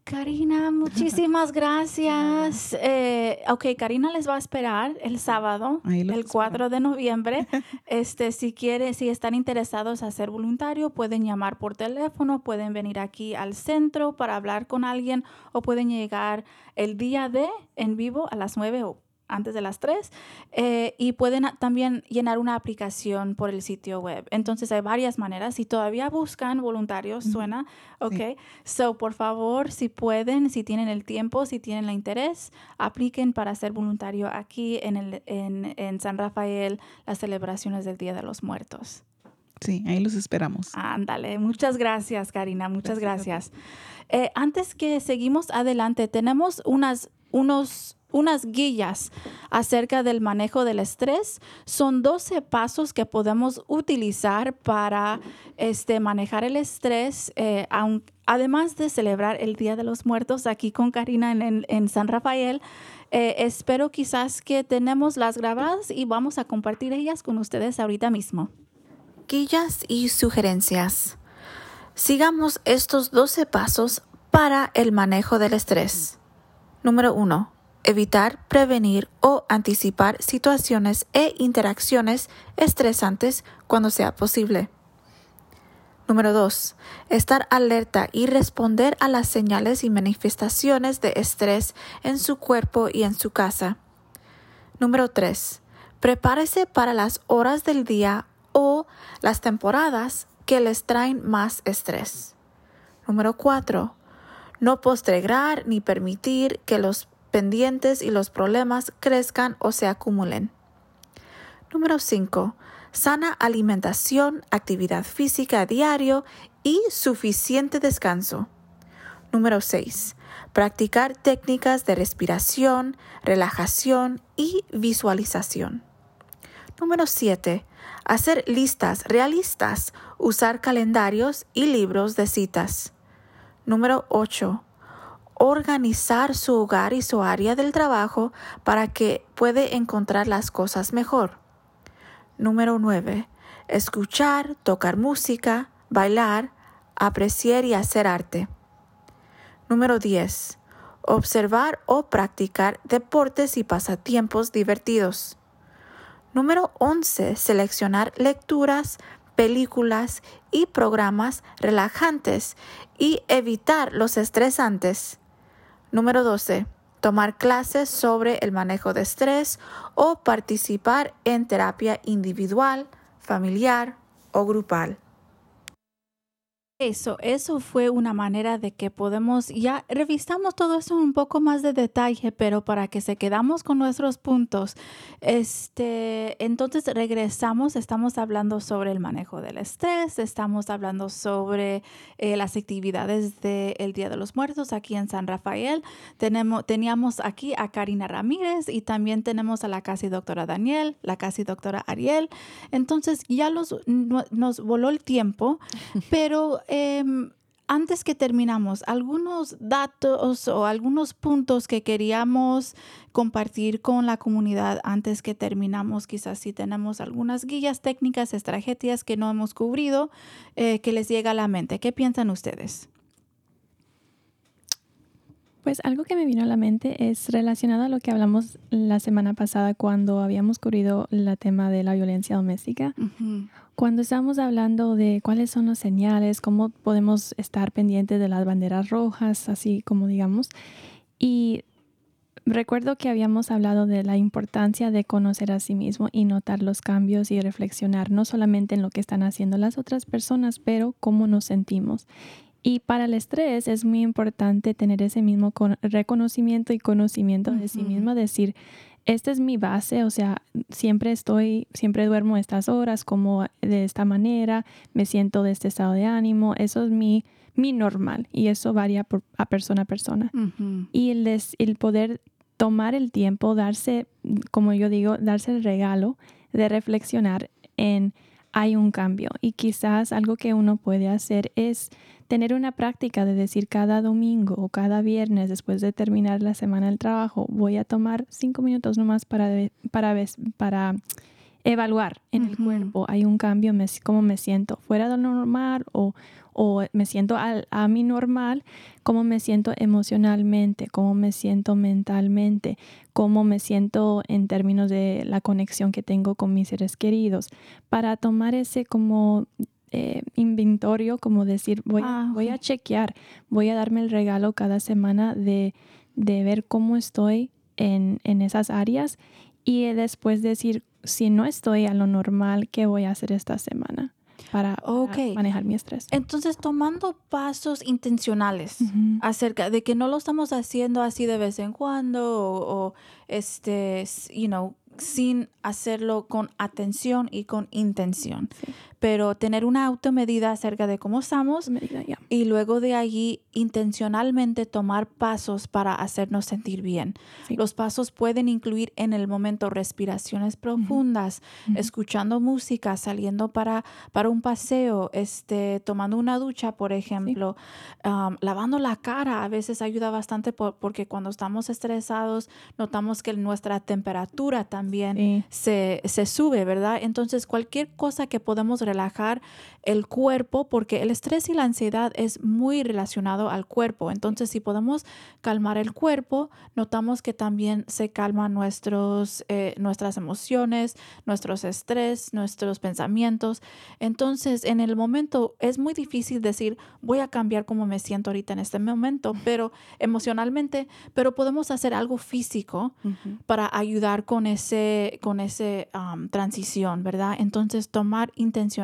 Karina, muchísimas [laughs] gracias. Eh, ok, Karina les va a esperar el sábado, el espero. 4 de noviembre. [laughs] Este, si quieren, si están interesados a ser voluntario, pueden llamar por teléfono, pueden venir aquí al centro para hablar con alguien o pueden llegar el día de en vivo a las 9 o antes de las 3 eh, y pueden también llenar una aplicación por el sitio web. Entonces hay varias maneras. Si todavía buscan voluntarios, suena, ok. So, por favor, si pueden, si tienen el tiempo, si tienen el interés, apliquen para ser voluntario aquí en, el, en, en San Rafael, las celebraciones del Día de los Muertos. Sí, ahí los esperamos. Ándale, muchas gracias, Karina, muchas gracias. Eh, antes que seguimos adelante, tenemos unas, unos, unas guías acerca del manejo del estrés. Son 12 pasos que podemos utilizar para este, manejar el estrés, eh, además de celebrar el Día de los Muertos aquí con Karina en San Rafael. Eh, espero quizás que tenemos las grabadas y vamos a compartir ellas con ustedes ahorita mismo. Guías y sugerencias. Sigamos estos 12 pasos para el manejo del estrés. Número 1. Evitar, prevenir o anticipar situaciones e interacciones estresantes cuando sea posible. Número 2. Estar alerta y responder a las señales y manifestaciones de estrés en su cuerpo y en su casa. Número 3. Prepárese para las horas del día o las temporadas que les traen más estrés. Número 4. No postergar ni permitir que los pendientes y los problemas crezcan o se acumulen. Número 5. Sana alimentación, actividad física a diario y suficiente descanso. Número 6. Practicar técnicas de respiración, relajación y visualización. Número 7. Hacer listas realistas, usar calendarios y libros de citas. Número 8. Organizar su hogar y su área del trabajo para que puede encontrar las cosas mejor. Número 9. Escuchar, tocar música, bailar, apreciar y hacer arte. Número 10. Observar o practicar deportes y pasatiempos divertidos. Número 11. Seleccionar lecturas, películas y programas relajantes y evitar los estresantes. Número 12. Tomar clases sobre el manejo de estrés o participar en terapia individual, familiar o grupal. Eso, eso fue una manera de que podemos, ya revisamos todo eso en un poco más de detalle, pero para que se quedamos con nuestros puntos, este, entonces regresamos, estamos hablando sobre el manejo del estrés, estamos hablando sobre eh, las actividades del Día de los Muertos aquí en San Rafael. Tenemos, teníamos aquí a Karina Ramírez y también tenemos a la casi doctora Daniel, la casi doctora Ariel. Entonces ya los, no- nos voló el tiempo, [laughs] pero em, antes que terminamos, algunos datos o algunos puntos que queríamos compartir con la comunidad antes que terminamos, quizás si tenemos algunas guías técnicas, estrategias que no hemos cubrido, eh, que les llega a la mente. ¿Qué piensan ustedes? Pues algo que me vino a la mente es relacionado a lo que hablamos la semana pasada cuando habíamos cubrido el tema de la violencia doméstica. Cuando estábamos hablando de cuáles son las señales, cómo podemos estar pendientes de las banderas rojas, así como digamos. Y recuerdo que habíamos hablado de la importancia de conocer a sí mismo y notar los cambios y reflexionar no solamente en lo que están haciendo las otras personas, pero cómo nos sentimos. Y para el estrés es muy importante tener ese mismo con- reconocimiento y conocimiento de sí mismo, decir, esta es mi base, o sea, siempre estoy, siempre duermo estas horas, como de esta manera, me siento de este estado de ánimo, eso es mi, mi normal y eso varía por, a persona a persona. Y el, des- el poder tomar el tiempo, darse, como yo digo, darse el regalo de reflexionar en hay un cambio. Y quizás algo que uno puede hacer es tener una práctica de decir cada domingo o cada viernes después de terminar la semana del trabajo, voy a tomar cinco minutos nomás para, para, para evaluar en el cuerpo. Hay un cambio, me, cómo me siento fuera de lo normal o, o me siento al- a mi normal cómo me siento emocionalmente, cómo me siento mentalmente, cómo me siento en términos de la conexión que tengo con mis seres queridos, para tomar ese como eh, inventario, como decir, voy, a- Ah, voy a chequear, voy a darme el regalo cada semana de, de ver cómo estoy en, en esas áreas y después decir, si no estoy a lo normal, ¿qué voy a hacer esta semana para, manejar mi estrés? Entonces, tomando pasos intencionales acerca de que no lo estamos haciendo así de vez en cuando o, o, este, you know, sin hacerlo con atención y con intención. Sí. Pero tener una automedida acerca de cómo estamos ya. y luego de allí intencionalmente tomar pasos para hacernos sentir bien. Sí. Los pasos pueden incluir en el momento respiraciones profundas, escuchando música, saliendo para, para un paseo, este, tomando una ducha, por ejemplo, um, lavando la cara. A veces ayuda bastante por- porque cuando estamos estresados notamos que nuestra temperatura también Sí. se, se sube, ¿verdad? Entonces, cualquier cosa que podemos relajar el cuerpo, porque el estrés y la ansiedad es muy relacionado al cuerpo. Entonces, si podemos calmar el cuerpo, notamos que también se calman nuestros, eh, nuestras emociones, nuestros estrés, nuestros pensamientos. Entonces, en el momento es muy difícil decir, voy a cambiar cómo me siento ahorita en este momento, pero emocionalmente, pero podemos hacer algo físico para ayudar con ese, con ese um, transición, ¿verdad? Entonces, tomar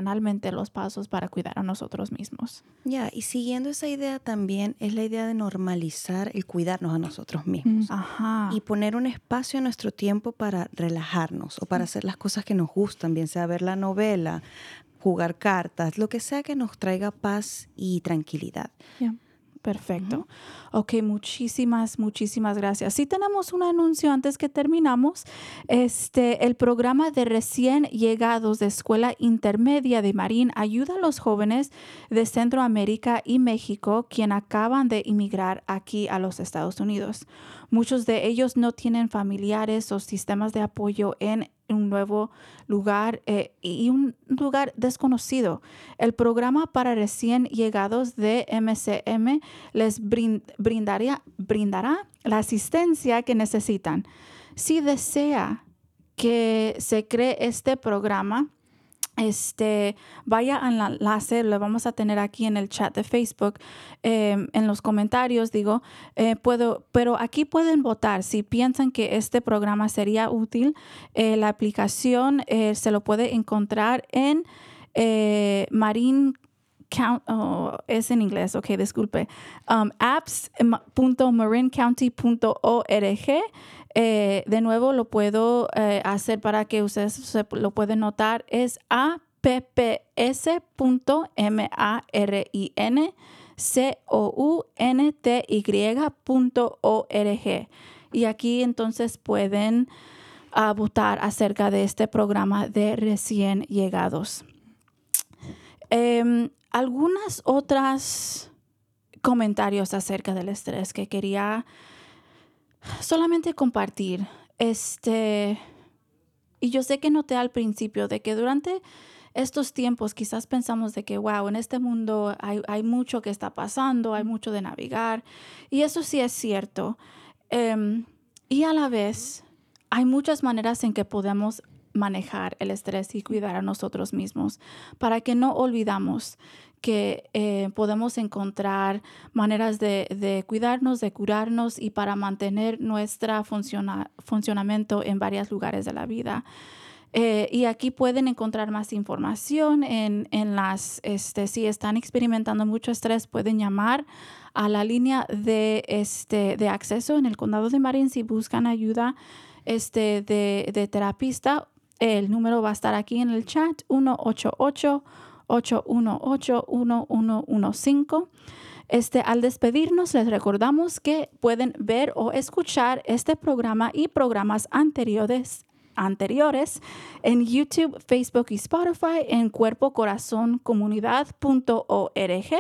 intencionalmente los pasos para cuidar a nosotros mismos. Ya, y siguiendo esa idea también es la idea de normalizar el cuidarnos a nosotros mismos. Mm. Ajá. Y poner un espacio en nuestro tiempo para relajarnos o para hacer las cosas que nos gustan, bien sea ver la novela, jugar cartas, lo que sea que nos traiga paz y tranquilidad. Perfecto. Ok, muchísimas, muchísimas gracias. Sí tenemos un anuncio antes que terminamos. Este, el programa de recién llegados de Escuela Intermedia de Marín ayuda a los jóvenes de Centroamérica y México quien acaban de emigrar aquí a los Estados Unidos. Muchos de ellos no tienen familiares o sistemas de apoyo en un nuevo lugar eh, y un lugar desconocido. El programa para recién llegados de MCM les brin- brindaría- brindará la asistencia que necesitan. Si desea que se cree este programa, este, vaya al enlace, lo vamos a tener aquí en el chat de Facebook, eh, en los comentarios, digo, eh, puedo, pero aquí pueden votar si piensan que este programa sería útil. eh, la aplicación eh, se lo puede encontrar en Marine Oh, es en inglés, ok, disculpe. Um, apps.marincounty.org. Eh, de nuevo lo puedo eh, hacer para que ustedes lo pueden notar. Es apps.marin C-O-U-N-T-Y.org. Y aquí entonces pueden ah, votar acerca de este programa de recién llegados. Em, algunas otras comentarios acerca del estrés que quería solamente compartir. Este, y yo sé que noté al principio de que durante estos tiempos quizás pensamos de que, wow, en este mundo hay, hay mucho que está pasando, hay mucho de navegar. Y eso sí es cierto. Em, y a la vez, hay muchas maneras en que podemos manejar el estrés y cuidar a nosotros mismos para que no olvidamos que eh, podemos encontrar maneras de, cuidarnos, de curarnos y para mantener nuestro funcionamiento en varios lugares de la vida. Eh, y aquí pueden encontrar más información en, en las, este, si están experimentando mucho estrés, pueden llamar a la línea de, este, de acceso en el condado de Marin si buscan ayuda este, de, de terapista. El número va a estar aquí en el chat, 188 818-1115. Este, al despedirnos, les recordamos que pueden ver o escuchar este programa y programas anteriores, anteriores en YouTube, Facebook y Spotify en cuerpocorazoncomunidad.org.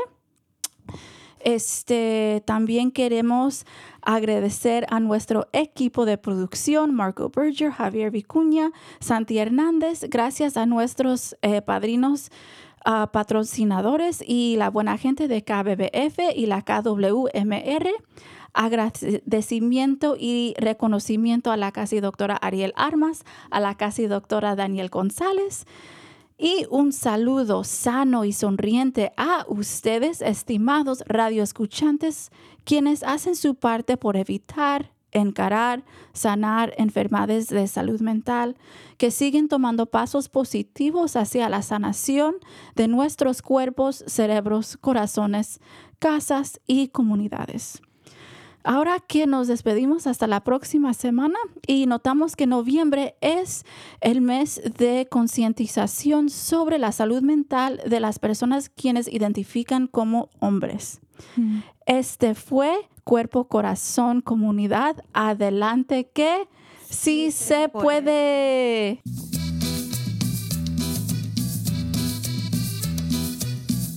Este, también queremos agradecer a nuestro equipo de producción, Marco Berger, Javier Vicuña, Santi Hernández, gracias a nuestros eh, padrinos uh, patrocinadores y la buena gente de KBBF y la KWMR. Agradecimiento y reconocimiento a la casi doctora Ariel Armas, a la casi doctora Daniel González. Y un saludo sano y sonriente a ustedes, estimados radioescuchantes, quienes hacen su parte por evitar, encarar, sanar enfermedades de salud mental, que siguen tomando pasos positivos hacia la sanación de nuestros cuerpos, cerebros, corazones, casas y comunidades. Ahora que nos despedimos hasta la próxima semana y notamos que noviembre es el mes de concientización sobre la salud mental de las personas quienes identifican como hombres. Mm. Este fue Cuerpo, Corazón, Comunidad. Adelante que sí, se puede.